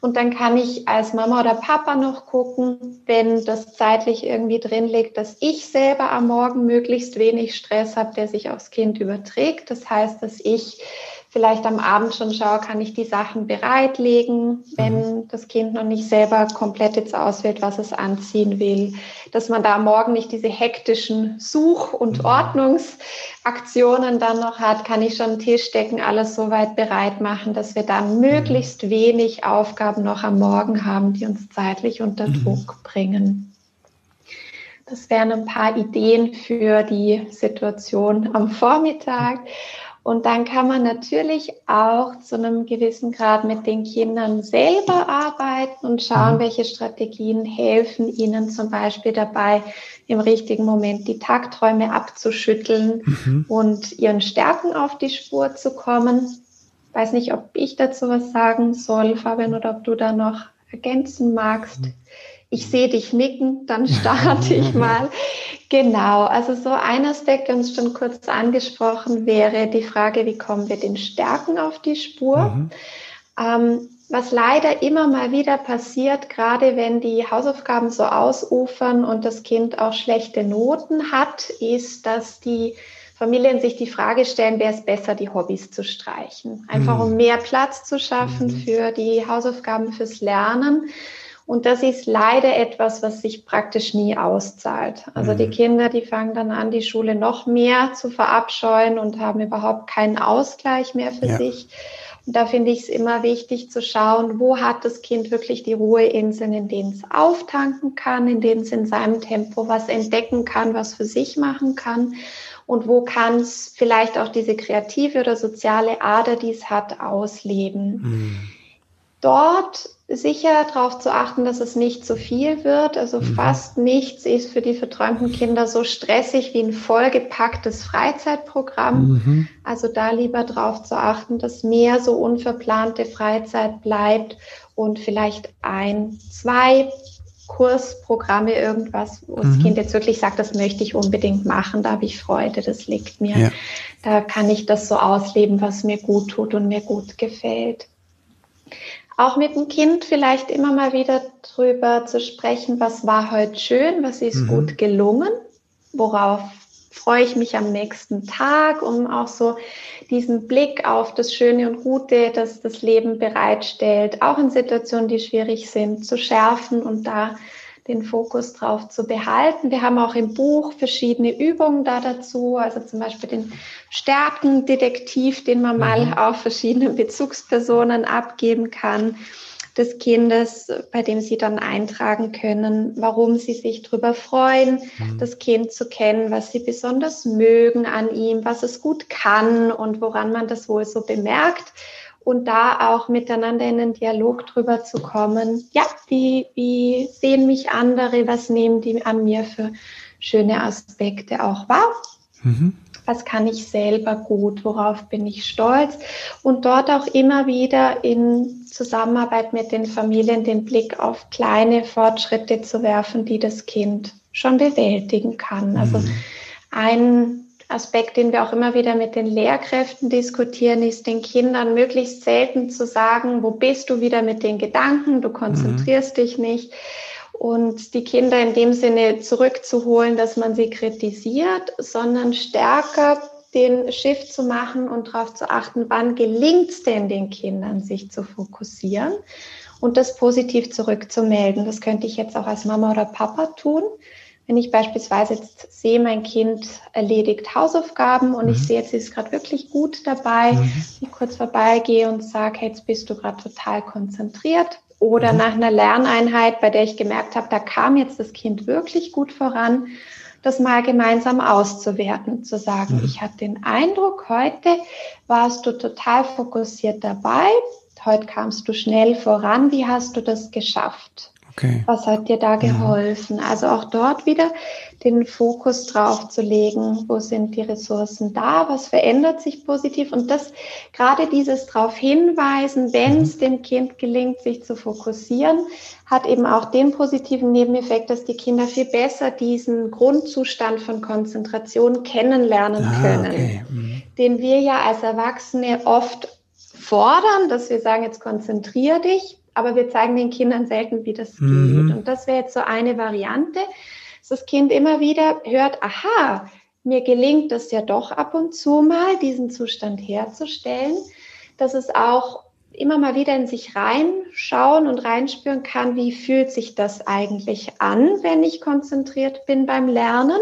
Und dann kann ich als Mama oder Papa noch gucken, wenn das zeitlich irgendwie drin liegt, dass ich selber am Morgen möglichst wenig Stress habe, der sich aufs Kind überträgt. Das heißt, dass ich vielleicht am Abend schon schaue, kann ich die Sachen bereitlegen, wenn mhm. das Kind noch nicht selber komplett jetzt auswählt, was es anziehen will. Dass man da Morgen nicht diese hektischen Such- und mhm. Ordnungsaktionen dann noch hat, kann ich schon einen Tisch decken, alles soweit bereit machen, dass wir dann möglichst wenig Aufgaben noch am Morgen haben, die uns zeitlich unter mhm. Druck bringen. Das wären ein paar Ideen für die Situation am Vormittag. Und dann kann man natürlich auch zu einem gewissen Grad mit den Kindern selber arbeiten und schauen, mhm. welche Strategien helfen ihnen zum Beispiel dabei, im richtigen Moment die Tagträume abzuschütteln mhm. und ihren Stärken auf die Spur zu kommen. Ich weiß nicht, ob ich dazu was sagen soll, Fabian, oder ob du da noch ergänzen magst. Mhm ich sehe dich nicken, dann starte ich mal. Genau, also so ein Aspekt, der uns schon kurz angesprochen wäre, die Frage, wie kommen wir den Stärken auf die Spur? Mhm. Ähm, was leider immer mal wieder passiert, gerade wenn die Hausaufgaben so ausufern und das Kind auch schlechte Noten hat, ist, dass die Familien sich die Frage stellen, wäre es besser, die Hobbys zu streichen. Einfach um mhm. mehr Platz zu schaffen mhm. für die Hausaufgaben, fürs Lernen. Und das ist leider etwas, was sich praktisch nie auszahlt. Also mhm. die Kinder, die fangen dann an, die Schule noch mehr zu verabscheuen und haben überhaupt keinen Ausgleich mehr für ja. sich. Und da finde ich es immer wichtig zu schauen, wo hat das Kind wirklich die Ruheinseln, in denen es auftanken kann, in denen es in seinem Tempo was entdecken kann, was für sich machen kann. Und wo kann es vielleicht auch diese kreative oder soziale Ader, die es hat, ausleben. Mhm. Dort sicher darauf zu achten, dass es nicht zu viel wird. Also mhm. fast nichts ist für die verträumten Kinder so stressig wie ein vollgepacktes Freizeitprogramm. Mhm. Also da lieber darauf zu achten, dass mehr so unverplante Freizeit bleibt und vielleicht ein, zwei Kursprogramme, irgendwas, wo mhm. das Kind jetzt wirklich sagt, das möchte ich unbedingt machen, da habe ich Freude, das liegt mir. Ja. Da kann ich das so ausleben, was mir gut tut und mir gut gefällt auch mit dem Kind vielleicht immer mal wieder drüber zu sprechen, was war heute schön, was ist mhm. gut gelungen, worauf freue ich mich am nächsten Tag, um auch so diesen Blick auf das Schöne und Gute, das das Leben bereitstellt, auch in Situationen, die schwierig sind, zu schärfen und da den Fokus drauf zu behalten. Wir haben auch im Buch verschiedene Übungen da dazu, also zum Beispiel den Stärkendetektiv, den man mal mhm. auf verschiedene Bezugspersonen abgeben kann des Kindes, bei dem sie dann eintragen können, warum sie sich darüber freuen, mhm. das Kind zu kennen, was sie besonders mögen an ihm, was es gut kann und woran man das wohl so bemerkt und da auch miteinander in den Dialog drüber zu kommen. Ja, wie, wie sehen mich andere? Was nehmen die an mir für schöne Aspekte auch wahr? Mhm. Was kann ich selber gut? Worauf bin ich stolz? Und dort auch immer wieder in Zusammenarbeit mit den Familien den Blick auf kleine Fortschritte zu werfen, die das Kind schon bewältigen kann. Also mhm. ein Aspekt, den wir auch immer wieder mit den Lehrkräften diskutieren, ist den Kindern möglichst selten zu sagen, wo bist du wieder mit den Gedanken, du konzentrierst mhm. dich nicht. Und die Kinder in dem Sinne zurückzuholen, dass man sie kritisiert, sondern stärker den Shift zu machen und darauf zu achten, wann gelingt es denn den Kindern, sich zu fokussieren und das positiv zurückzumelden. Das könnte ich jetzt auch als Mama oder Papa tun. Wenn ich beispielsweise jetzt sehe, mein Kind erledigt Hausaufgaben und mhm. ich sehe, jetzt ist gerade wirklich gut dabei, mhm. ich kurz vorbeigehe und sage, hey, jetzt bist du gerade total konzentriert. Oder mhm. nach einer Lerneinheit, bei der ich gemerkt habe, da kam jetzt das Kind wirklich gut voran, das mal gemeinsam auszuwerten, zu sagen, mhm. ich hatte den Eindruck, heute warst du total fokussiert dabei, heute kamst du schnell voran, wie hast du das geschafft? Okay. Was hat dir da geholfen? Ja. Also auch dort wieder den Fokus drauf zu legen, wo sind die Ressourcen da, was verändert sich positiv und das gerade dieses darauf hinweisen, wenn mhm. es dem Kind gelingt, sich zu fokussieren, hat eben auch den positiven Nebeneffekt, dass die Kinder viel besser diesen Grundzustand von Konzentration kennenlernen ah, können, okay. mhm. den wir ja als Erwachsene oft fordern, dass wir sagen, jetzt konzentrier dich, aber wir zeigen den Kindern selten, wie das mhm. geht. Und das wäre jetzt so eine Variante, dass das Kind immer wieder hört, aha, mir gelingt es ja doch ab und zu mal, diesen Zustand herzustellen, dass es auch immer mal wieder in sich reinschauen und reinspüren kann, wie fühlt sich das eigentlich an, wenn ich konzentriert bin beim Lernen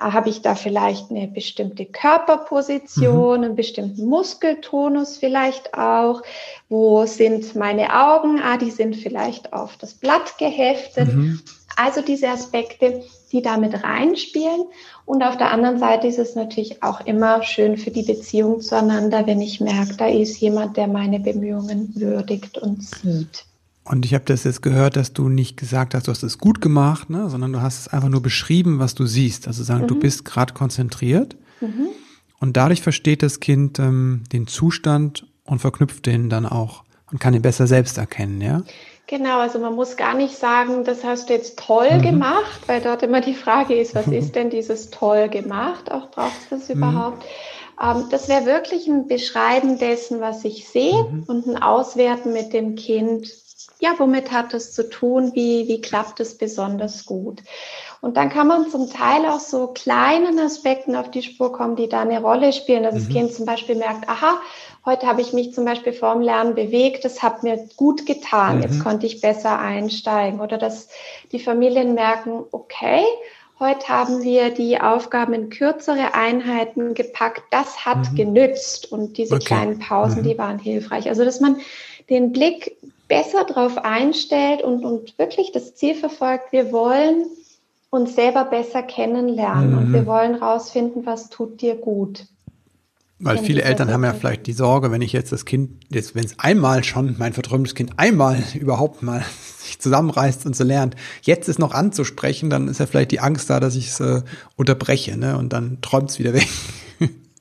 habe ich da vielleicht eine bestimmte Körperposition, mhm. einen bestimmten Muskeltonus vielleicht auch? Wo sind meine Augen? Ah, die sind vielleicht auf das Blatt geheftet. Mhm. Also diese Aspekte, die damit reinspielen. Und auf der anderen Seite ist es natürlich auch immer schön für die Beziehung zueinander, wenn ich merke, da ist jemand, der meine Bemühungen würdigt und sieht. Und ich habe das jetzt gehört, dass du nicht gesagt hast, du hast es gut gemacht, ne, sondern du hast es einfach nur beschrieben, was du siehst. Also sagen, mhm. du bist gerade konzentriert. Mhm. Und dadurch versteht das Kind ähm, den Zustand und verknüpft den dann auch und kann ihn besser selbst erkennen, ja? Genau, also man muss gar nicht sagen, das hast du jetzt toll mhm. gemacht, weil dort immer die Frage ist, was ist denn dieses toll gemacht? Auch braucht es das mhm. überhaupt? Ähm, das wäre wirklich ein Beschreiben dessen, was ich sehe mhm. und ein Auswerten mit dem Kind, ja, womit hat es zu tun? Wie, wie klappt es besonders gut? Und dann kann man zum Teil auch so kleinen Aspekten auf die Spur kommen, die da eine Rolle spielen, dass mhm. das Kind zum Beispiel merkt, aha, heute habe ich mich zum Beispiel vorm Lernen bewegt, das hat mir gut getan, mhm. jetzt konnte ich besser einsteigen. Oder dass die Familien merken, okay, heute haben wir die Aufgaben in kürzere Einheiten gepackt, das hat mhm. genützt und diese okay. kleinen Pausen, die mhm. waren hilfreich. Also dass man den Blick besser darauf einstellt und, und wirklich das Ziel verfolgt, wir wollen uns selber besser kennenlernen mhm. und wir wollen rausfinden, was tut dir gut. Weil viele Eltern haben ja vielleicht die Sorge, wenn ich jetzt das Kind, jetzt, wenn es einmal schon, mein verträumtes Kind einmal überhaupt mal sich zusammenreißt und so lernt, jetzt es noch anzusprechen, dann ist ja vielleicht die Angst da, dass ich es äh, unterbreche, ne? Und dann träumt es wieder weg.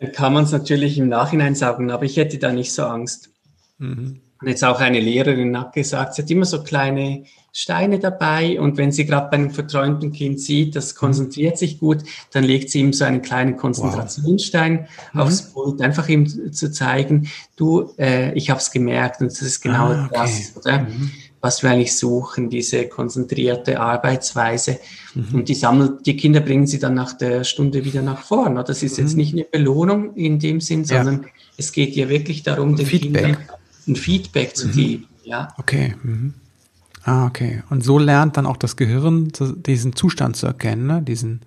Dann kann man es natürlich im Nachhinein sagen, aber ich hätte da nicht so Angst. Mhm. Und jetzt auch eine Lehrerin hat gesagt, sie hat immer so kleine Steine dabei und wenn sie gerade bei einem verträumten Kind sieht, das konzentriert sich gut, dann legt sie ihm so einen kleinen Konzentrationsstein wow. aufs mhm. Pult, einfach ihm zu zeigen, du, äh, ich habe es gemerkt und das ist genau ah, okay. das, oder? Mhm. was wir eigentlich suchen, diese konzentrierte Arbeitsweise. Mhm. Und die sammelt, die Kinder bringen sie dann nach der Stunde wieder nach vorn. Das ist jetzt mhm. nicht eine Belohnung in dem Sinn, sondern ja. es geht ja wirklich darum, den Feedback. Kindern ein Feedback zu mhm. geben. Ja. Okay. Mhm. Ah, okay. Und so lernt dann auch das Gehirn diesen Zustand zu erkennen, ne? diesen,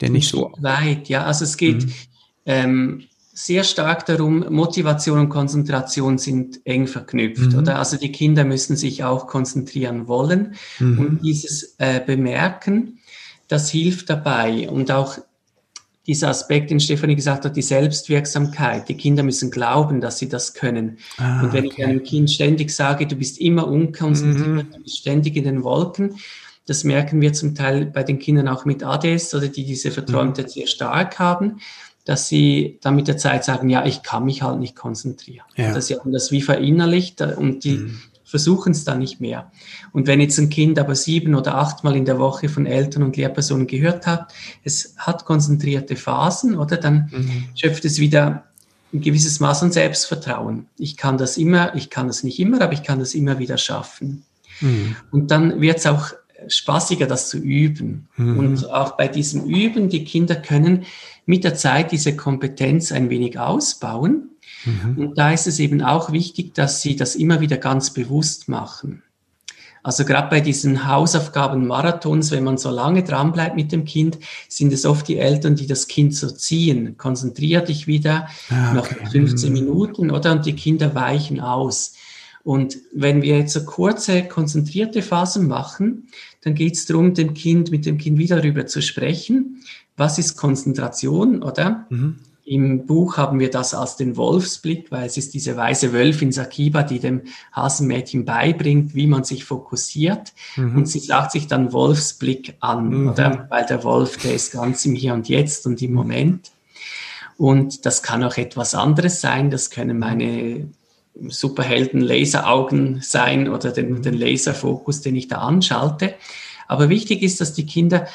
der nicht so weit. Ja, also es geht mhm. ähm, sehr stark darum, Motivation und Konzentration sind eng verknüpft, mhm. oder? Also die Kinder müssen sich auch konzentrieren wollen mhm. und dieses äh, Bemerken, das hilft dabei und auch dieser Aspekt, den Stefanie gesagt hat, die Selbstwirksamkeit. Die Kinder müssen glauben, dass sie das können. Ah, und wenn okay. ich einem Kind ständig sage, du bist immer unkonzentriert, mhm. du bist ständig in den Wolken, das merken wir zum Teil bei den Kindern auch mit ADS oder die diese Verträumte mhm. sehr stark haben, dass sie dann mit der Zeit sagen, ja, ich kann mich halt nicht konzentrieren. Ja. Dass sie haben das wie verinnerlicht und die, mhm. Versuchen es dann nicht mehr. Und wenn jetzt ein Kind aber sieben oder achtmal in der Woche von Eltern und Lehrpersonen gehört hat, es hat konzentrierte Phasen, oder dann mhm. schöpft es wieder ein gewisses Maß an Selbstvertrauen. Ich kann das immer, ich kann das nicht immer, aber ich kann das immer wieder schaffen. Mhm. Und dann wird es auch spaßiger, das zu üben. Mhm. Und auch bei diesem Üben, die Kinder können mit der Zeit diese Kompetenz ein wenig ausbauen. Mhm. Und da ist es eben auch wichtig, dass sie das immer wieder ganz bewusst machen. Also gerade bei diesen Hausaufgaben-Marathons, wenn man so lange dran bleibt mit dem Kind, sind es oft die Eltern, die das Kind so ziehen. Konzentrier dich wieder ah, okay. nach 15 mhm. Minuten, oder? Und die Kinder weichen aus. Und wenn wir jetzt so kurze, konzentrierte Phasen machen, dann geht es darum, dem Kind, mit dem Kind wieder darüber zu sprechen. Was ist Konzentration, oder? Mhm. Im Buch haben wir das als den Wolfsblick, weil es ist diese weiße Wölfin Sakiba, die dem Hasenmädchen beibringt, wie man sich fokussiert. Mhm. Und sie sagt sich dann Wolfsblick an, mhm. oder? Weil der Wolf, der ist ganz im Hier und Jetzt und im Moment. Und das kann auch etwas anderes sein. Das können meine Superhelden Laseraugen sein oder den, den Laserfokus, den ich da anschalte. Aber wichtig ist, dass die Kinder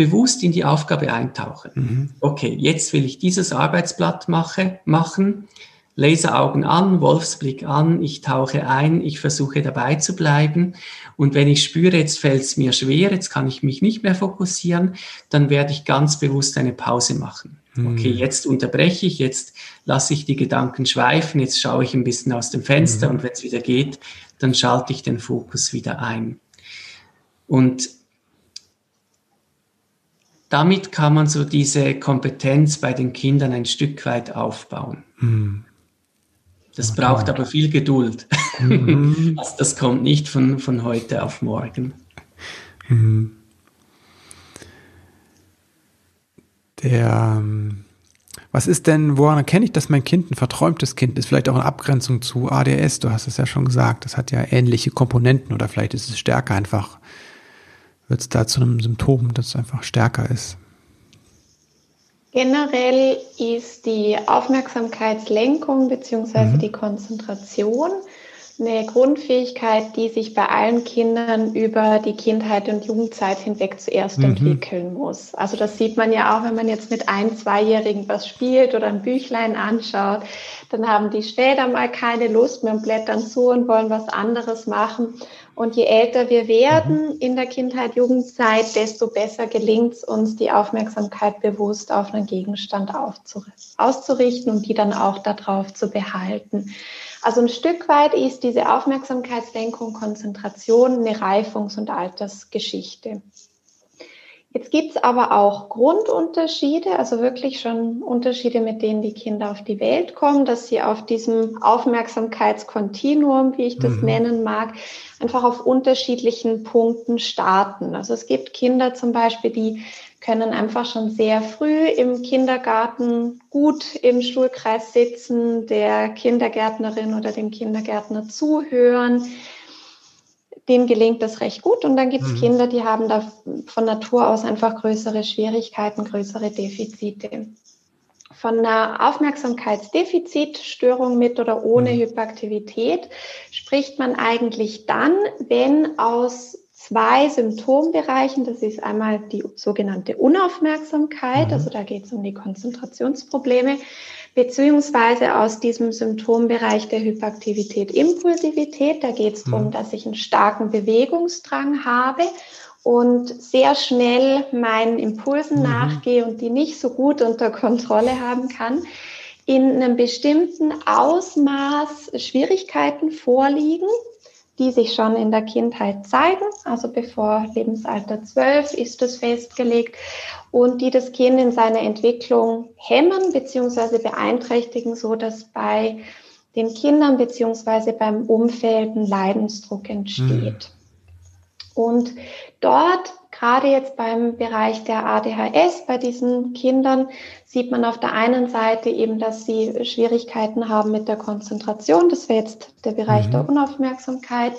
bewusst in die Aufgabe eintauchen. Mhm. Okay, jetzt will ich dieses Arbeitsblatt mache, machen, Laseraugen an, Wolfsblick an, ich tauche ein, ich versuche dabei zu bleiben. Und wenn ich spüre, jetzt fällt es mir schwer, jetzt kann ich mich nicht mehr fokussieren, dann werde ich ganz bewusst eine Pause machen. Okay, mhm. jetzt unterbreche ich, jetzt lasse ich die Gedanken schweifen, jetzt schaue ich ein bisschen aus dem Fenster mhm. und wenn es wieder geht, dann schalte ich den Fokus wieder ein. Und damit kann man so diese Kompetenz bei den Kindern ein Stück weit aufbauen. Mhm. Das okay. braucht aber viel Geduld. Mhm. also das kommt nicht von, von heute auf morgen. Mhm. Der, ähm, was ist denn, woran erkenne ich, dass mein Kind ein verträumtes Kind ist? Vielleicht auch in Abgrenzung zu ADS, du hast es ja schon gesagt, das hat ja ähnliche Komponenten oder vielleicht ist es stärker einfach, wird es da zu einem Symptom, das einfach stärker ist. Generell ist die Aufmerksamkeitslenkung bzw. Mhm. die Konzentration eine Grundfähigkeit, die sich bei allen Kindern über die Kindheit und Jugendzeit hinweg zuerst mhm. entwickeln muss. Also das sieht man ja auch, wenn man jetzt mit ein-, zweijährigen was spielt oder ein Büchlein anschaut, dann haben die später mal keine Lust mehr und blättern zu und wollen was anderes machen. Und je älter wir werden mhm. in der Kindheit, Jugendzeit, desto besser gelingt es uns, die Aufmerksamkeit bewusst auf einen Gegenstand auszurichten und die dann auch darauf zu behalten. Also ein Stück weit ist diese Aufmerksamkeitslenkung, Konzentration eine Reifungs- und Altersgeschichte. Jetzt gibt es aber auch Grundunterschiede, also wirklich schon Unterschiede, mit denen die Kinder auf die Welt kommen, dass sie auf diesem Aufmerksamkeitskontinuum, wie ich das mhm. nennen mag, einfach auf unterschiedlichen Punkten starten. Also es gibt Kinder zum Beispiel, die können einfach schon sehr früh im Kindergarten gut im Schulkreis sitzen, der Kindergärtnerin oder dem Kindergärtner zuhören. Denen gelingt das recht gut. Und dann gibt es mhm. Kinder, die haben da von Natur aus einfach größere Schwierigkeiten, größere Defizite. Von einer Aufmerksamkeitsdefizitstörung mit oder ohne mhm. Hyperaktivität spricht man eigentlich dann, wenn aus zwei Symptombereichen. Das ist einmal die sogenannte Unaufmerksamkeit, mhm. also da geht es um die Konzentrationsprobleme, beziehungsweise aus diesem Symptombereich der Hyperaktivität, Impulsivität. Da geht es mhm. darum, dass ich einen starken Bewegungsdrang habe und sehr schnell meinen Impulsen mhm. nachgehe und die nicht so gut unter Kontrolle haben kann in einem bestimmten Ausmaß Schwierigkeiten vorliegen, die sich schon in der Kindheit zeigen, also bevor Lebensalter 12 ist das festgelegt und die das Kind in seiner Entwicklung hemmen bzw. beeinträchtigen, so dass bei den Kindern bzw. beim Umfeld ein Leidensdruck entsteht. Mhm. Und dort gerade jetzt beim Bereich der ADHS, bei diesen Kindern, sieht man auf der einen Seite eben, dass sie Schwierigkeiten haben mit der Konzentration. Das wäre jetzt der Bereich mhm. der Unaufmerksamkeit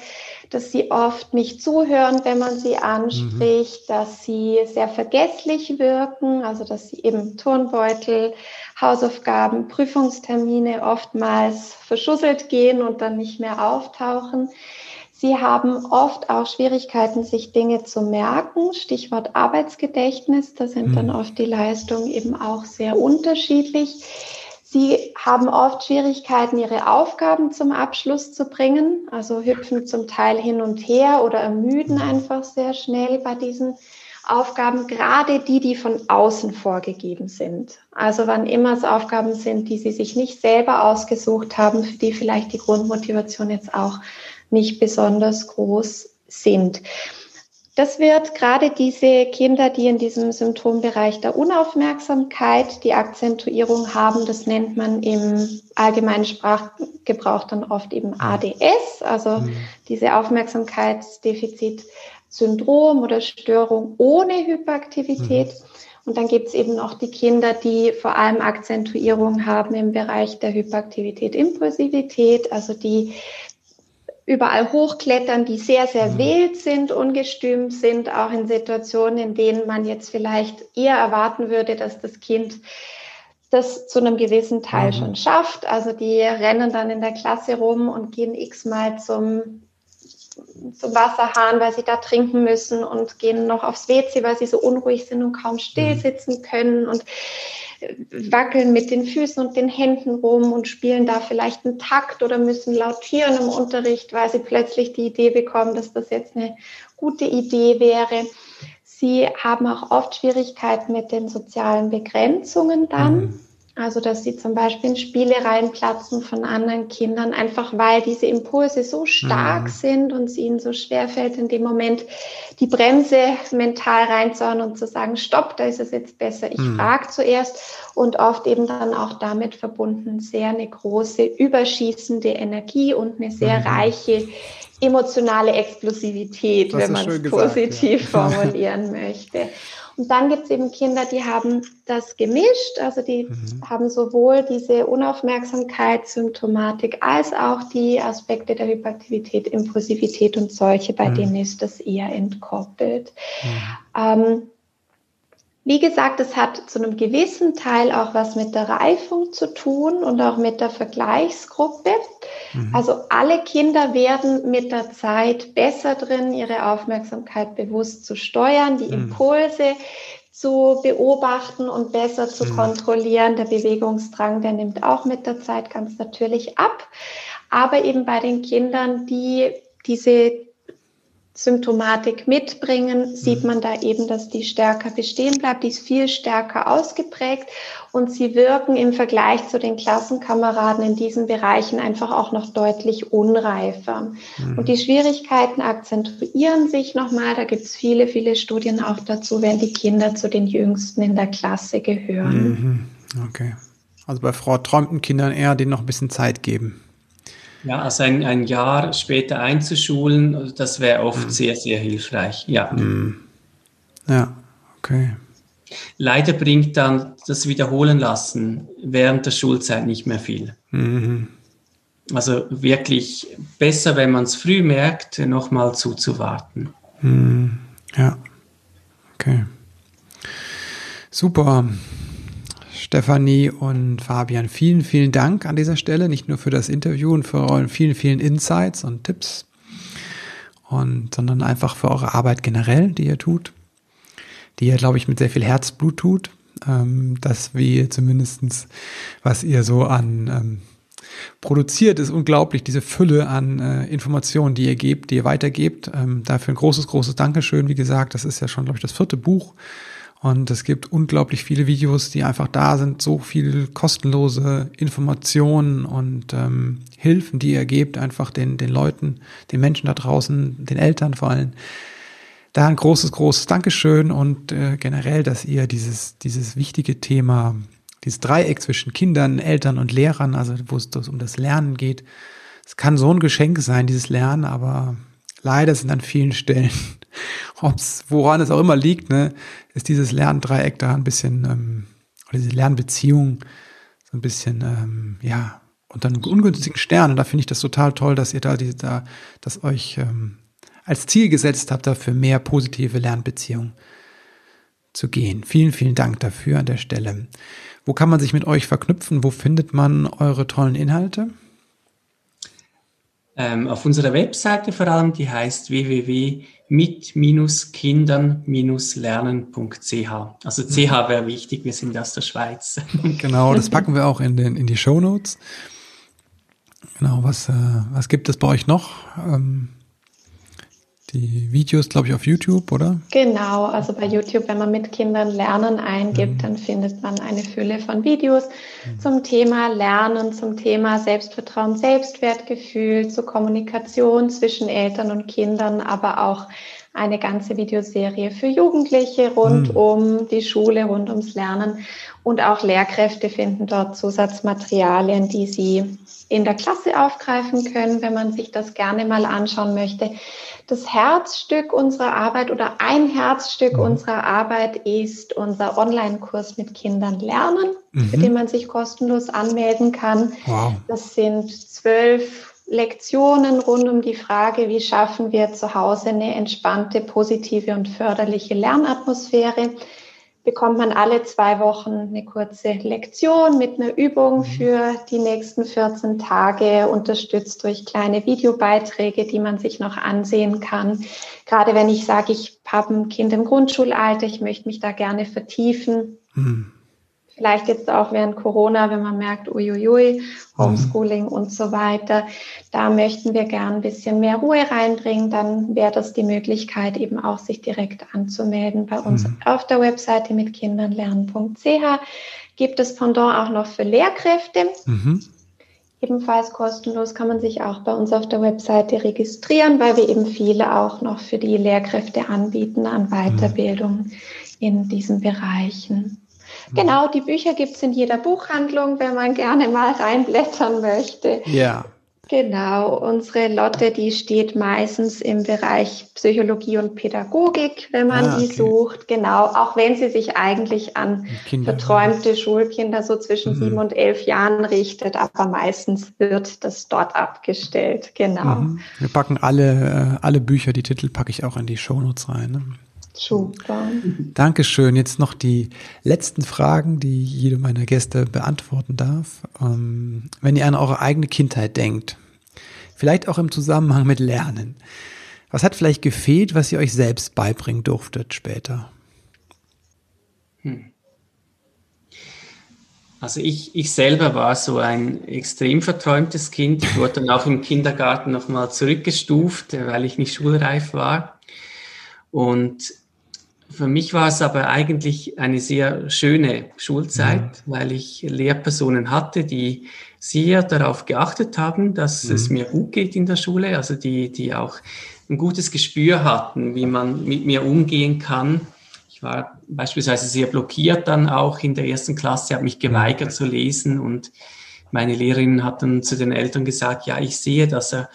dass sie oft nicht zuhören, wenn man sie anspricht, mhm. dass sie sehr vergesslich wirken, also dass sie eben Turnbeutel, Hausaufgaben, Prüfungstermine oftmals verschusselt gehen und dann nicht mehr auftauchen. Sie haben oft auch Schwierigkeiten, sich Dinge zu merken. Stichwort Arbeitsgedächtnis, da sind mhm. dann oft die Leistungen eben auch sehr unterschiedlich. Sie haben oft Schwierigkeiten, ihre Aufgaben zum Abschluss zu bringen, also hüpfen zum Teil hin und her oder ermüden einfach sehr schnell bei diesen Aufgaben, gerade die, die von außen vorgegeben sind. Also wann immer es Aufgaben sind, die sie sich nicht selber ausgesucht haben, für die vielleicht die Grundmotivation jetzt auch nicht besonders groß sind. Das wird gerade diese Kinder, die in diesem Symptombereich der Unaufmerksamkeit die Akzentuierung haben, das nennt man im allgemeinen Sprachgebrauch dann oft eben ADS, also mhm. diese Aufmerksamkeitsdefizitsyndrom oder Störung ohne Hyperaktivität. Mhm. Und dann gibt es eben noch die Kinder, die vor allem Akzentuierung haben im Bereich der Hyperaktivität, Impulsivität, also die überall hochklettern, die sehr, sehr mhm. wild sind, ungestüm sind, auch in Situationen, in denen man jetzt vielleicht eher erwarten würde, dass das Kind das zu einem gewissen Teil mhm. schon schafft. Also die rennen dann in der Klasse rum und gehen x-mal zum, zum Wasserhahn, weil sie da trinken müssen und gehen noch aufs WC, weil sie so unruhig sind und kaum still mhm. sitzen können und wackeln mit den Füßen und den Händen rum und spielen da vielleicht einen Takt oder müssen lautieren im Unterricht, weil sie plötzlich die Idee bekommen, dass das jetzt eine gute Idee wäre. Sie haben auch oft Schwierigkeiten mit den sozialen Begrenzungen dann. Mhm. Also, dass sie zum Beispiel in Spiele reinplatzen von anderen Kindern, einfach weil diese Impulse so stark mhm. sind und es ihnen so schwer fällt, in dem Moment die Bremse mental reinzuhauen und zu sagen, stopp, da ist es jetzt besser, ich mhm. frage zuerst. Und oft eben dann auch damit verbunden sehr eine große überschießende Energie und eine sehr mhm. reiche emotionale Explosivität, das wenn man es positiv ja. formulieren möchte. Und dann gibt es eben Kinder, die haben das gemischt, also die mhm. haben sowohl diese Unaufmerksamkeitssymptomatik als auch die Aspekte der Hyperaktivität, Impulsivität und solche, bei mhm. denen ist das eher entkoppelt. Mhm. Ähm, wie gesagt, es hat zu einem gewissen Teil auch was mit der Reifung zu tun und auch mit der Vergleichsgruppe. Mhm. Also alle Kinder werden mit der Zeit besser drin, ihre Aufmerksamkeit bewusst zu steuern, die mhm. Impulse zu beobachten und besser zu mhm. kontrollieren. Der Bewegungsdrang, der nimmt auch mit der Zeit ganz natürlich ab. Aber eben bei den Kindern, die diese Symptomatik mitbringen, sieht mhm. man da eben, dass die stärker bestehen bleibt, die ist viel stärker ausgeprägt und sie wirken im Vergleich zu den Klassenkameraden in diesen Bereichen einfach auch noch deutlich unreifer. Mhm. Und die Schwierigkeiten akzentuieren sich nochmal, da gibt es viele, viele Studien auch dazu, wenn die Kinder zu den Jüngsten in der Klasse gehören. Mhm. Okay. Also bei Frau träumten Kindern eher denen noch ein bisschen Zeit geben. Ja, also ein, ein Jahr später einzuschulen, das wäre oft mhm. sehr, sehr hilfreich. Ja. Mhm. Ja, okay. Leider bringt dann das Wiederholen lassen während der Schulzeit nicht mehr viel. Mhm. Also wirklich besser, wenn man es früh merkt, nochmal zuzuwarten. Mhm. Ja, okay. Super. Stefanie und Fabian, vielen, vielen Dank an dieser Stelle, nicht nur für das Interview und für eure vielen, vielen Insights und Tipps, und, sondern einfach für eure Arbeit generell, die ihr tut, die ihr, glaube ich, mit sehr viel Herzblut tut, ähm, dass wir zumindestens, was ihr so an ähm, produziert, ist unglaublich, diese Fülle an äh, Informationen, die ihr gebt, die ihr weitergebt. Ähm, dafür ein großes, großes Dankeschön. Wie gesagt, das ist ja schon, glaube ich, das vierte Buch und es gibt unglaublich viele Videos, die einfach da sind, so viel kostenlose Informationen und ähm, Hilfen, die ihr gebt, einfach den, den Leuten, den Menschen da draußen, den Eltern vor allem. Da ein großes, großes Dankeschön und äh, generell, dass ihr dieses, dieses wichtige Thema, dieses Dreieck zwischen Kindern, Eltern und Lehrern, also wo es um das Lernen geht, es kann so ein Geschenk sein, dieses Lernen, aber leider sind an vielen Stellen ob's, woran es auch immer liegt, ne, ist dieses Lerndreieck da ein bisschen, ähm, oder diese Lernbeziehung so ein bisschen, ähm, ja, unter einem ungünstigen Stern. Und da finde ich das total toll, dass ihr da, die, da das euch ähm, als Ziel gesetzt habt, dafür mehr positive Lernbeziehungen zu gehen. Vielen, vielen Dank dafür an der Stelle. Wo kann man sich mit euch verknüpfen? Wo findet man eure tollen Inhalte? Ähm, auf unserer Webseite vor allem, die heißt www.mit-kindern-lernen.ch. Also CH mhm. wäre wichtig, wir sind aus der Schweiz. Genau, das packen wir auch in, den, in die Show Notes. Genau, was, äh, was gibt es bei euch noch? Ähm, die Videos, glaube ich, auf YouTube, oder? Genau, also bei YouTube, wenn man mit Kindern Lernen eingibt, mhm. dann findet man eine Fülle von Videos mhm. zum Thema Lernen, zum Thema Selbstvertrauen, Selbstwertgefühl, zur Kommunikation zwischen Eltern und Kindern, aber auch eine ganze Videoserie für Jugendliche rund mhm. um die Schule, rund ums Lernen. Und auch Lehrkräfte finden dort Zusatzmaterialien, die sie in der Klasse aufgreifen können, wenn man sich das gerne mal anschauen möchte. Das Herzstück unserer Arbeit oder ein Herzstück mhm. unserer Arbeit ist unser Online-Kurs mit Kindern lernen, mhm. für den man sich kostenlos anmelden kann. Wow. Das sind zwölf Lektionen rund um die Frage, wie schaffen wir zu Hause eine entspannte, positive und förderliche Lernatmosphäre bekommt man alle zwei Wochen eine kurze Lektion mit einer Übung mhm. für die nächsten 14 Tage, unterstützt durch kleine Videobeiträge, die man sich noch ansehen kann. Gerade wenn ich sage, ich habe ein Kind im Grundschulalter, ich möchte mich da gerne vertiefen. Mhm vielleicht jetzt auch während Corona, wenn man merkt, uiuiui, Homeschooling mhm. und so weiter, da möchten wir gern ein bisschen mehr Ruhe reinbringen, dann wäre das die Möglichkeit, eben auch sich direkt anzumelden bei uns mhm. auf der Webseite mit kindernlernen.ch. Gibt es Pendant auch noch für Lehrkräfte. Mhm. Ebenfalls kostenlos kann man sich auch bei uns auf der Webseite registrieren, weil wir eben viele auch noch für die Lehrkräfte anbieten an Weiterbildung mhm. in diesen Bereichen. Genau, die Bücher gibt es in jeder Buchhandlung, wenn man gerne mal reinblättern möchte. Ja. Genau, unsere Lotte, die steht meistens im Bereich Psychologie und Pädagogik, wenn man ah, okay. die sucht. Genau, auch wenn sie sich eigentlich an Kinder. verträumte Schulkinder so zwischen mhm. sieben und elf Jahren richtet, aber meistens wird das dort abgestellt. Genau. Mhm. Wir packen alle, äh, alle Bücher, die Titel packe ich auch in die Shownotes rein. Ne? Super. Dankeschön. Jetzt noch die letzten Fragen, die jede meiner Gäste beantworten darf. Ähm, wenn ihr an eure eigene Kindheit denkt, vielleicht auch im Zusammenhang mit Lernen, was hat vielleicht gefehlt, was ihr euch selbst beibringen durftet später? Hm. Also ich, ich selber war so ein extrem verträumtes Kind. Ich wurde dann auch im Kindergarten nochmal zurückgestuft, weil ich nicht schulreif war. Und für mich war es aber eigentlich eine sehr schöne Schulzeit, mhm. weil ich Lehrpersonen hatte, die sehr darauf geachtet haben, dass mhm. es mir gut geht in der Schule, also die, die auch ein gutes Gespür hatten, wie man mit mir umgehen kann. Ich war beispielsweise sehr blockiert dann auch in der ersten Klasse, habe mich geweigert mhm. zu lesen und meine Lehrerin hat dann zu den Eltern gesagt, ja, ich sehe, dass er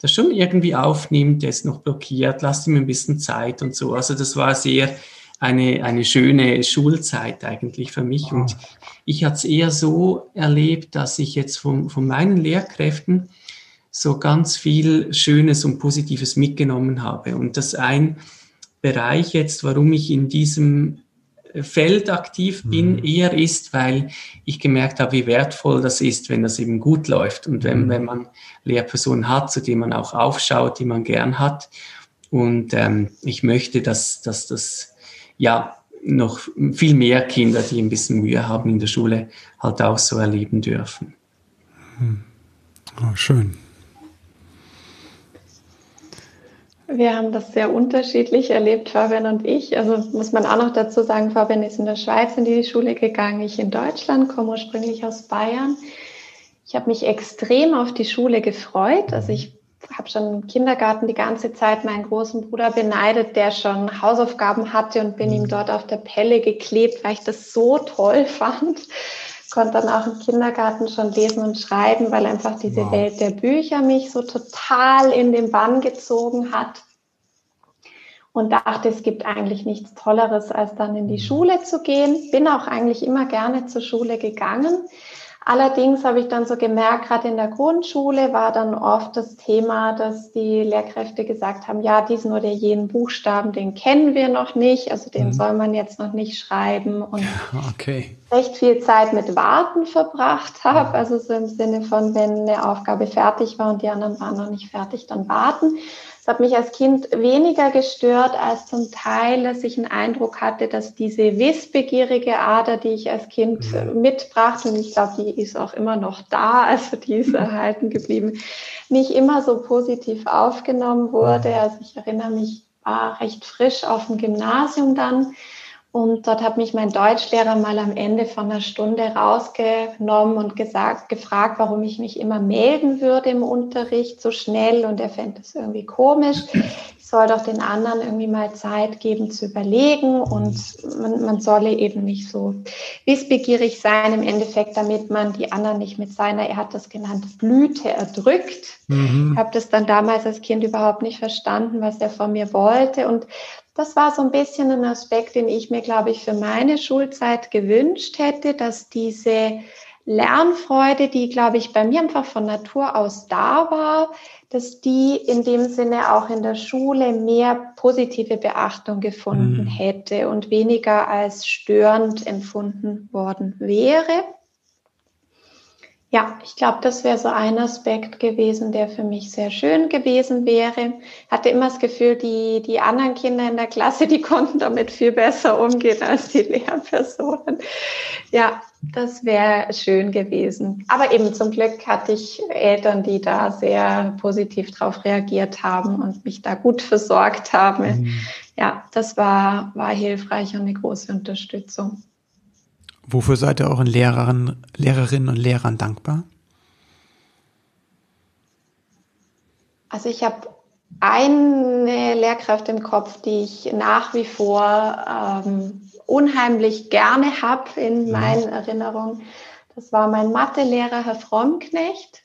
das schon irgendwie aufnimmt, der ist noch blockiert, lasst ihm ein bisschen Zeit und so. Also das war sehr eine, eine schöne Schulzeit eigentlich für mich. Und ich hatte es eher so erlebt, dass ich jetzt von, von meinen Lehrkräften so ganz viel Schönes und Positives mitgenommen habe. Und das ein Bereich jetzt, warum ich in diesem Feld aktiv bin, mhm. eher ist, weil ich gemerkt habe, wie wertvoll das ist, wenn das eben gut läuft und wenn, mhm. wenn man Lehrpersonen hat, zu denen man auch aufschaut, die man gern hat. Und ähm, ich möchte, dass, dass das ja noch viel mehr Kinder, die ein bisschen Mühe haben in der Schule, halt auch so erleben dürfen. Mhm. Oh, schön. Wir haben das sehr unterschiedlich erlebt, Fabian und ich. Also muss man auch noch dazu sagen, Fabian ist in der Schweiz in die Schule gegangen, ich in Deutschland, komme ursprünglich aus Bayern. Ich habe mich extrem auf die Schule gefreut. Also ich habe schon im Kindergarten die ganze Zeit meinen großen Bruder beneidet, der schon Hausaufgaben hatte und bin ihm mhm. dort auf der Pelle geklebt, weil ich das so toll fand. Konnte dann auch im Kindergarten schon lesen und schreiben, weil einfach diese wow. Welt der Bücher mich so total in den Bann gezogen hat. und dachte, es gibt eigentlich nichts Tolleres, als dann in die Schule zu gehen. Bin auch eigentlich immer gerne zur Schule gegangen. Allerdings habe ich dann so gemerkt, gerade in der Grundschule war dann oft das Thema, dass die Lehrkräfte gesagt haben, ja, diesen oder jenen Buchstaben, den kennen wir noch nicht, also den mhm. soll man jetzt noch nicht schreiben und okay. recht viel Zeit mit Warten verbracht habe, also so im Sinne von, wenn eine Aufgabe fertig war und die anderen waren noch nicht fertig, dann warten. Es hat mich als Kind weniger gestört als zum Teil, dass ich einen Eindruck hatte, dass diese wissbegierige Ader, die ich als Kind mhm. mitbrachte, und ich glaube, die ist auch immer noch da, also die ist erhalten geblieben, nicht immer so positiv aufgenommen wurde. Also ich erinnere mich, war recht frisch auf dem Gymnasium dann und dort hat mich mein Deutschlehrer mal am Ende von einer Stunde rausgenommen und gesagt, gefragt, warum ich mich immer melden würde im Unterricht so schnell. Und er fände das irgendwie komisch. Ich soll doch den anderen irgendwie mal Zeit geben zu überlegen und man, man solle eben nicht so wissbegierig sein im Endeffekt, damit man die anderen nicht mit seiner, er hat das genannt, Blüte erdrückt. Mhm. Ich habe das dann damals als Kind überhaupt nicht verstanden, was er von mir wollte. Und das war so ein bisschen ein Aspekt, den ich mir, glaube ich, für meine Schulzeit gewünscht hätte, dass diese Lernfreude, die, glaube ich, bei mir einfach von Natur aus da war, dass die in dem Sinne auch in der Schule mehr positive Beachtung gefunden mhm. hätte und weniger als störend empfunden worden wäre. Ja, ich glaube, das wäre so ein Aspekt gewesen, der für mich sehr schön gewesen wäre. Hatte immer das Gefühl, die, die anderen Kinder in der Klasse, die konnten damit viel besser umgehen als die Lehrpersonen. Ja, das wäre schön gewesen. Aber eben zum Glück hatte ich Eltern, die da sehr positiv drauf reagiert haben und mich da gut versorgt haben. Mhm. Ja, das war, war hilfreich und eine große Unterstützung. Wofür seid ihr euren Lehrern, Lehrerinnen und Lehrern dankbar? Also ich habe eine Lehrkraft im Kopf, die ich nach wie vor ähm, unheimlich gerne habe in meinen Erinnerungen. Das war mein Mathelehrer, Herr Frommknecht.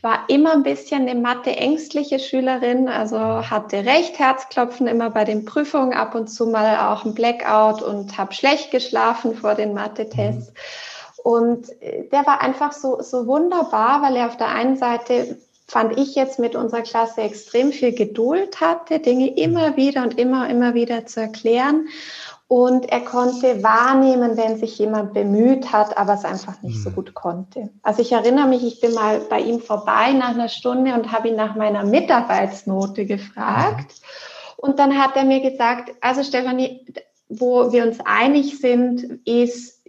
Ich war immer ein bisschen eine Mathe ängstliche Schülerin, also hatte recht Herzklopfen immer bei den Prüfungen, ab und zu mal auch ein Blackout und habe schlecht geschlafen vor den Mathe-Tests. Und äh, der war einfach so, so wunderbar, weil er auf der einen Seite fand ich jetzt mit unserer Klasse extrem viel Geduld hatte, Dinge immer wieder und immer, immer wieder zu erklären. Und er konnte wahrnehmen, wenn sich jemand bemüht hat, aber es einfach nicht so mhm. gut konnte. Also ich erinnere mich, ich bin mal bei ihm vorbei nach einer Stunde und habe ihn nach meiner Mitarbeitsnote gefragt. Und dann hat er mir gesagt, also Stefanie, wo wir uns einig sind, ist,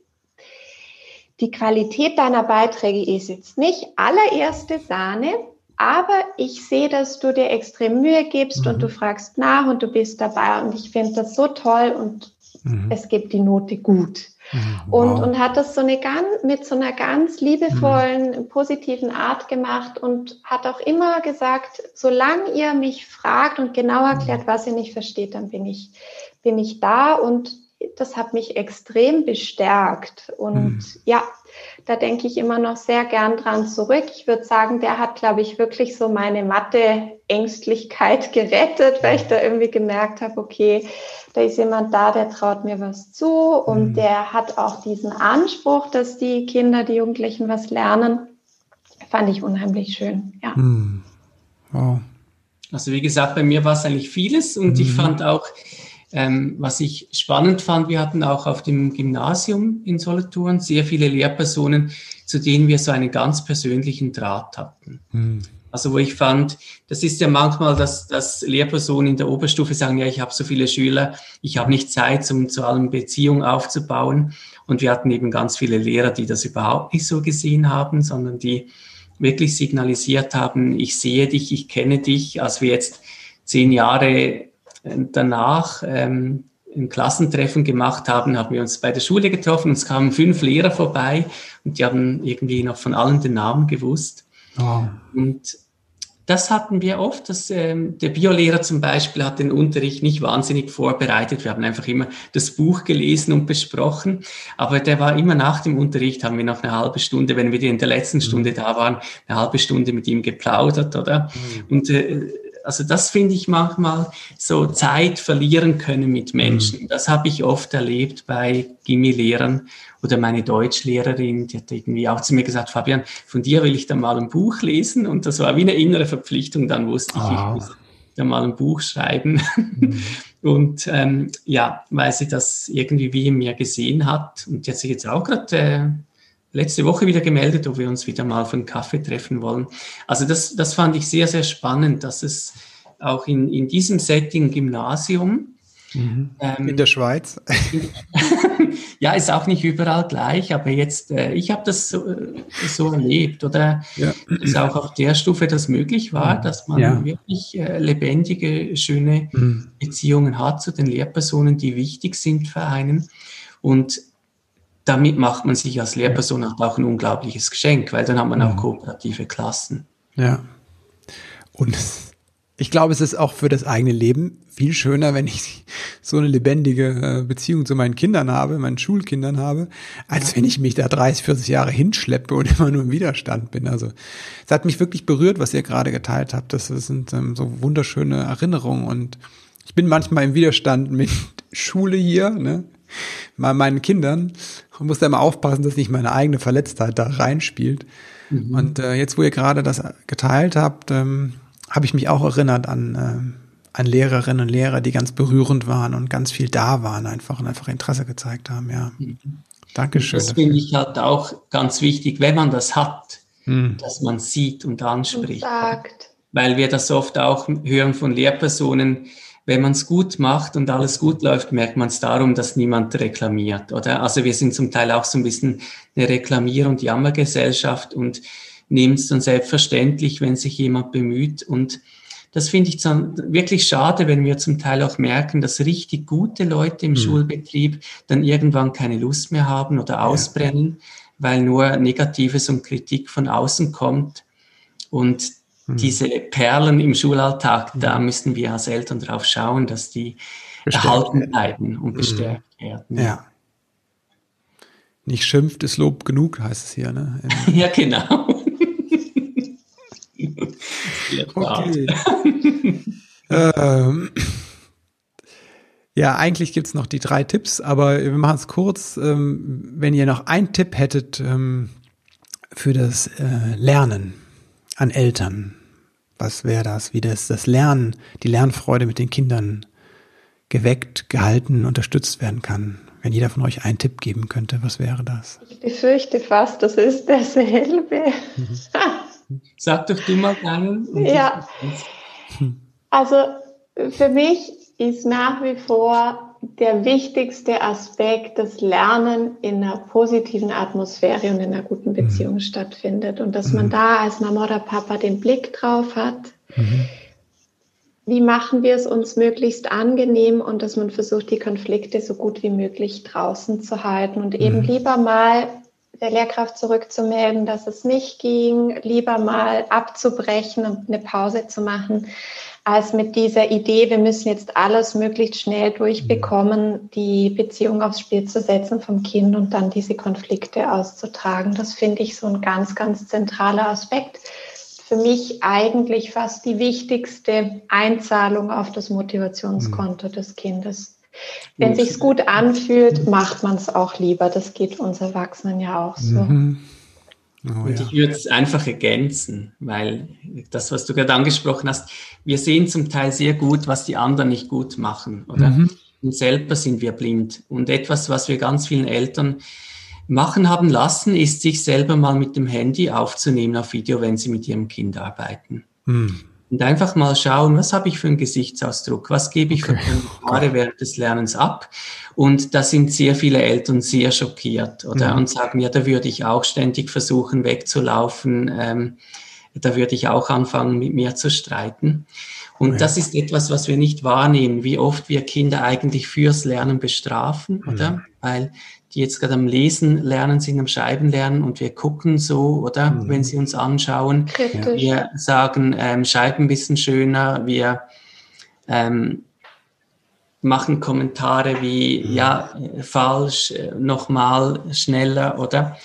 die Qualität deiner Beiträge ist jetzt nicht allererste Sahne, aber ich sehe, dass du dir extrem Mühe gibst mhm. und du fragst nach und du bist dabei und ich finde das so toll und Mhm. Es gibt die Note gut. Mhm. Wow. Und, und hat das so eine ganz, mit so einer ganz liebevollen, mhm. positiven Art gemacht und hat auch immer gesagt, solange ihr mich fragt und genau erklärt, mhm. was ihr nicht versteht, dann bin ich, bin ich da und das hat mich extrem bestärkt. Und mhm. ja, da denke ich immer noch sehr gern dran zurück. Ich würde sagen, der hat, glaube ich, wirklich so meine Mathe-Ängstlichkeit gerettet, weil ich da irgendwie gemerkt habe, okay, da ist jemand da, der traut mir was zu und mhm. der hat auch diesen Anspruch, dass die Kinder, die Jugendlichen was lernen. Fand ich unheimlich schön, ja. Mhm. Wow. Also wie gesagt, bei mir war es eigentlich vieles und mhm. ich fand auch, ähm, was ich spannend fand, wir hatten auch auf dem Gymnasium in Solothurn sehr viele Lehrpersonen, zu denen wir so einen ganz persönlichen Draht hatten. Mhm. Also wo ich fand, das ist ja manchmal, dass, dass Lehrpersonen in der Oberstufe sagen, ja, ich habe so viele Schüler, ich habe nicht Zeit, um zu allen Beziehungen aufzubauen. Und wir hatten eben ganz viele Lehrer, die das überhaupt nicht so gesehen haben, sondern die wirklich signalisiert haben, ich sehe dich, ich kenne dich. Als wir jetzt zehn Jahre danach ähm, ein Klassentreffen gemacht haben, haben wir uns bei der Schule getroffen. Es kamen fünf Lehrer vorbei und die haben irgendwie noch von allen den Namen gewusst. Oh. Und das hatten wir oft, dass ähm, der Biolehrer zum Beispiel hat den Unterricht nicht wahnsinnig vorbereitet. Wir haben einfach immer das Buch gelesen und besprochen. Aber der war immer nach dem Unterricht, haben wir noch eine halbe Stunde, wenn wir in der letzten mhm. Stunde da waren, eine halbe Stunde mit ihm geplaudert, oder? Mhm. Und äh, also das finde ich manchmal so Zeit verlieren können mit Menschen. Mhm. Das habe ich oft erlebt bei Gimmi-Lehrern oder meine Deutschlehrerin, die hat irgendwie auch zu mir gesagt, Fabian, von dir will ich dann mal ein Buch lesen und das war wie eine innere Verpflichtung, dann wusste ich, oh. ich muss dann mal ein Buch schreiben. Mhm. Und ähm, ja, weil sie das irgendwie wie in mir gesehen hat und die hat sich jetzt auch gerade äh, letzte Woche wieder gemeldet, ob wir uns wieder mal für einen Kaffee treffen wollen. Also das, das fand ich sehr, sehr spannend, dass es auch in, in diesem Setting Gymnasium. Mhm. Ähm, in der Schweiz. ja, ist auch nicht überall gleich, aber jetzt, äh, ich habe das so, so, erlebt, oder ja. dass auch auf der Stufe das möglich war, mhm. dass man ja. wirklich äh, lebendige, schöne mhm. Beziehungen hat zu den Lehrpersonen, die wichtig sind für einen. Und damit macht man sich als Lehrperson halt auch ein unglaubliches Geschenk, weil dann hat man auch kooperative Klassen. Ja. Und ich glaube, es ist auch für das eigene Leben viel schöner, wenn ich so eine lebendige äh, Beziehung zu meinen Kindern habe, meinen Schulkindern habe, als wenn ich mich da 30, 40 Jahre hinschleppe und immer nur im Widerstand bin. Also es hat mich wirklich berührt, was ihr gerade geteilt habt. Das sind ähm, so wunderschöne Erinnerungen und ich bin manchmal im Widerstand mit Schule hier, ne? Mal meinen Kindern und muss da immer aufpassen, dass nicht meine eigene Verletztheit da reinspielt. Mhm. Und äh, jetzt, wo ihr gerade das geteilt habt, ähm, habe ich mich auch erinnert an, äh, an Lehrerinnen und Lehrer, die ganz berührend waren und ganz viel da waren einfach und einfach Interesse gezeigt haben. Ja. Mhm. Dankeschön. Das finde ich halt auch ganz wichtig, wenn man das hat, mhm. dass man sieht und anspricht. Und sagt. Weil wir das oft auch hören von Lehrpersonen, wenn man es gut macht und alles gut läuft, merkt man es darum, dass niemand reklamiert, oder? Also wir sind zum Teil auch so ein bisschen eine Reklamier- und Jammergesellschaft und nehmen es dann selbstverständlich, wenn sich jemand bemüht. Und das finde ich dann wirklich schade, wenn wir zum Teil auch merken, dass richtig gute Leute im mhm. Schulbetrieb dann irgendwann keine Lust mehr haben oder ausbrennen, ja. weil nur Negatives und Kritik von außen kommt. Und Mhm. Diese Perlen im Schulalltag, da mhm. müssen wir als Eltern drauf schauen, dass die bestärkt erhalten bleiben und mhm. bestärkt werden. Ja. Nicht schimpft ist Lob genug, heißt es hier, ne? ja, genau. okay. ähm, ja, eigentlich gibt es noch die drei Tipps, aber wir machen es kurz. Ähm, wenn ihr noch einen Tipp hättet ähm, für das äh, Lernen an Eltern, was wäre das? Wie das, das Lernen, die Lernfreude mit den Kindern geweckt, gehalten, unterstützt werden kann? Wenn jeder von euch einen Tipp geben könnte, was wäre das? Ich befürchte fast, das ist dasselbe. Sag doch du mal, Daniel. Ja. Also für mich ist nach wie vor der wichtigste Aspekt, das Lernen in einer positiven Atmosphäre und in einer guten Beziehung mhm. stattfindet. Und dass mhm. man da als Mama oder Papa den Blick drauf hat. Mhm. Wie machen wir es uns möglichst angenehm und dass man versucht, die Konflikte so gut wie möglich draußen zu halten und eben mhm. lieber mal der Lehrkraft zurückzumelden, dass es nicht ging, lieber mal abzubrechen und eine Pause zu machen, als mit dieser Idee, wir müssen jetzt alles möglichst schnell durchbekommen, die Beziehung aufs Spiel zu setzen vom Kind und dann diese Konflikte auszutragen. Das finde ich so ein ganz, ganz zentraler Aspekt. Für mich eigentlich fast die wichtigste Einzahlung auf das Motivationskonto mhm. des Kindes. Wenn sich's gut anfühlt, macht man es auch lieber. Das geht uns Erwachsenen ja auch so. Mhm. Oh, und ja. ich würde es einfach ergänzen, weil das, was du gerade angesprochen hast, wir sehen zum Teil sehr gut, was die anderen nicht gut machen, oder? Mhm. Und selber sind wir blind. Und etwas, was wir ganz vielen Eltern machen haben lassen, ist, sich selber mal mit dem Handy aufzunehmen auf Video, wenn sie mit ihrem Kind arbeiten. Mhm. Und einfach mal schauen, was habe ich für einen Gesichtsausdruck, was gebe ich okay. für Kommentare während des Lernens ab. Und da sind sehr viele Eltern sehr schockiert oder mhm. und sagen, ja, da würde ich auch ständig versuchen wegzulaufen, ähm, da würde ich auch anfangen, mit mir zu streiten. Und ja. das ist etwas, was wir nicht wahrnehmen, wie oft wir Kinder eigentlich fürs Lernen bestrafen, mhm. oder? Weil die jetzt gerade am Lesen lernen sind, am Schreiben lernen und wir gucken so, oder? Mhm. Wenn sie uns anschauen. Kritisch. Wir sagen, ähm, schreiben ein bisschen schöner, wir ähm, machen Kommentare wie, mhm. ja, falsch, äh, nochmal schneller, oder?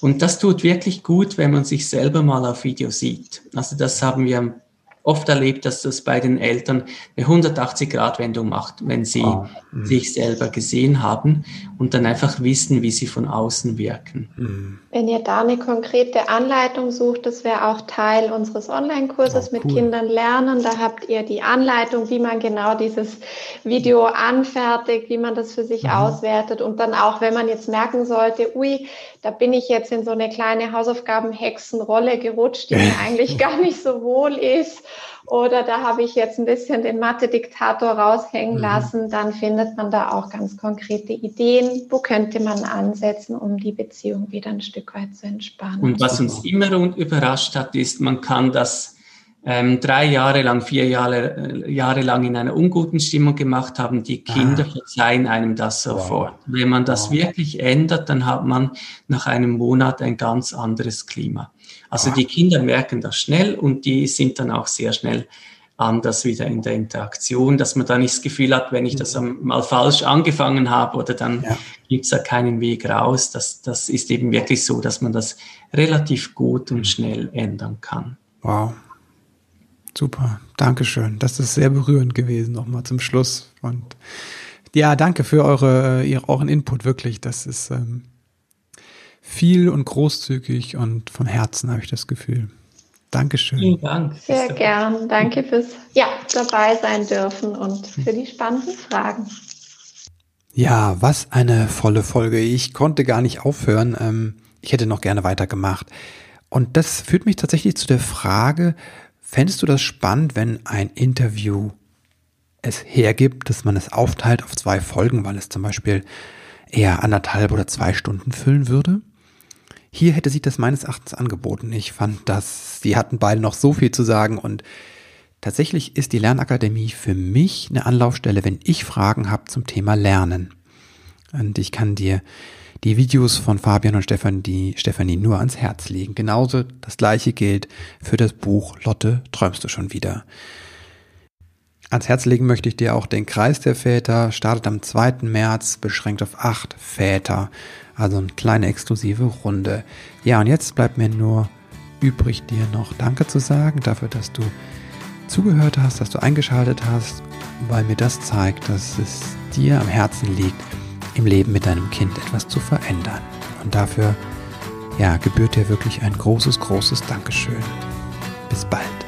Und das tut wirklich gut, wenn man sich selber mal auf Video sieht. Also das haben wir oft erlebt, dass das bei den Eltern eine 180-Grad-Wendung macht, wenn sie oh. mhm. sich selber gesehen haben und dann einfach wissen, wie sie von außen wirken. Wenn ihr da eine konkrete Anleitung sucht, das wäre auch Teil unseres Online-Kurses oh, cool. mit Kindern lernen. Da habt ihr die Anleitung, wie man genau dieses Video anfertigt, wie man das für sich mhm. auswertet und dann auch, wenn man jetzt merken sollte, ui, da bin ich jetzt in so eine kleine Hausaufgaben-Hexenrolle gerutscht, die mir eigentlich gar nicht so wohl ist oder da habe ich jetzt ein bisschen den Mathe-Diktator raushängen mhm. lassen, dann findet man da auch ganz konkrete Ideen, wo könnte man ansetzen, um die Beziehung wieder ein Stück weit zu entspannen. Und was uns immer überrascht hat, ist, man kann das ähm, drei Jahre lang, vier Jahre, äh, Jahre lang in einer unguten Stimmung gemacht haben, die Kinder ah. verzeihen einem das sofort. Wow. Wenn man das wow. wirklich ändert, dann hat man nach einem Monat ein ganz anderes Klima. Also wow. die Kinder merken das schnell und die sind dann auch sehr schnell anders wieder in der Interaktion, dass man da nicht das Gefühl hat, wenn ich das mal falsch angefangen habe oder dann ja. gibt es da keinen Weg raus. Das, das ist eben wirklich so, dass man das relativ gut und schnell ändern kann. Wow. Super, Dankeschön. Das ist sehr berührend gewesen, nochmal zum Schluss. Und ja, danke für eure, äh, euren Input, wirklich. Das ist ähm, viel und großzügig und vom Herzen habe ich das Gefühl. Dankeschön. Vielen Dank. Sehr gern. Danke fürs ja, dabei sein dürfen und für die spannenden Fragen. Ja, was eine volle Folge. Ich konnte gar nicht aufhören. Ähm, ich hätte noch gerne weitergemacht. Und das führt mich tatsächlich zu der Frage, Fändest du das spannend, wenn ein Interview es hergibt, dass man es aufteilt auf zwei Folgen, weil es zum Beispiel eher anderthalb oder zwei Stunden füllen würde? Hier hätte sich das meines Erachtens angeboten. Ich fand, dass sie hatten beide noch so viel zu sagen und tatsächlich ist die Lernakademie für mich eine Anlaufstelle, wenn ich Fragen habe zum Thema Lernen. Und ich kann dir die Videos von Fabian und Stefan, die Stefanie nur ans Herz legen. Genauso das gleiche gilt für das Buch Lotte, träumst du schon wieder. Ans Herz legen möchte ich dir auch den Kreis der Väter, startet am 2. März, beschränkt auf acht Väter. Also eine kleine exklusive Runde. Ja, und jetzt bleibt mir nur übrig, dir noch Danke zu sagen dafür, dass du zugehört hast, dass du eingeschaltet hast, weil mir das zeigt, dass es dir am Herzen liegt, im Leben mit deinem Kind etwas zu verändern. Und dafür, ja, gebührt dir wirklich ein großes, großes Dankeschön. Bis bald.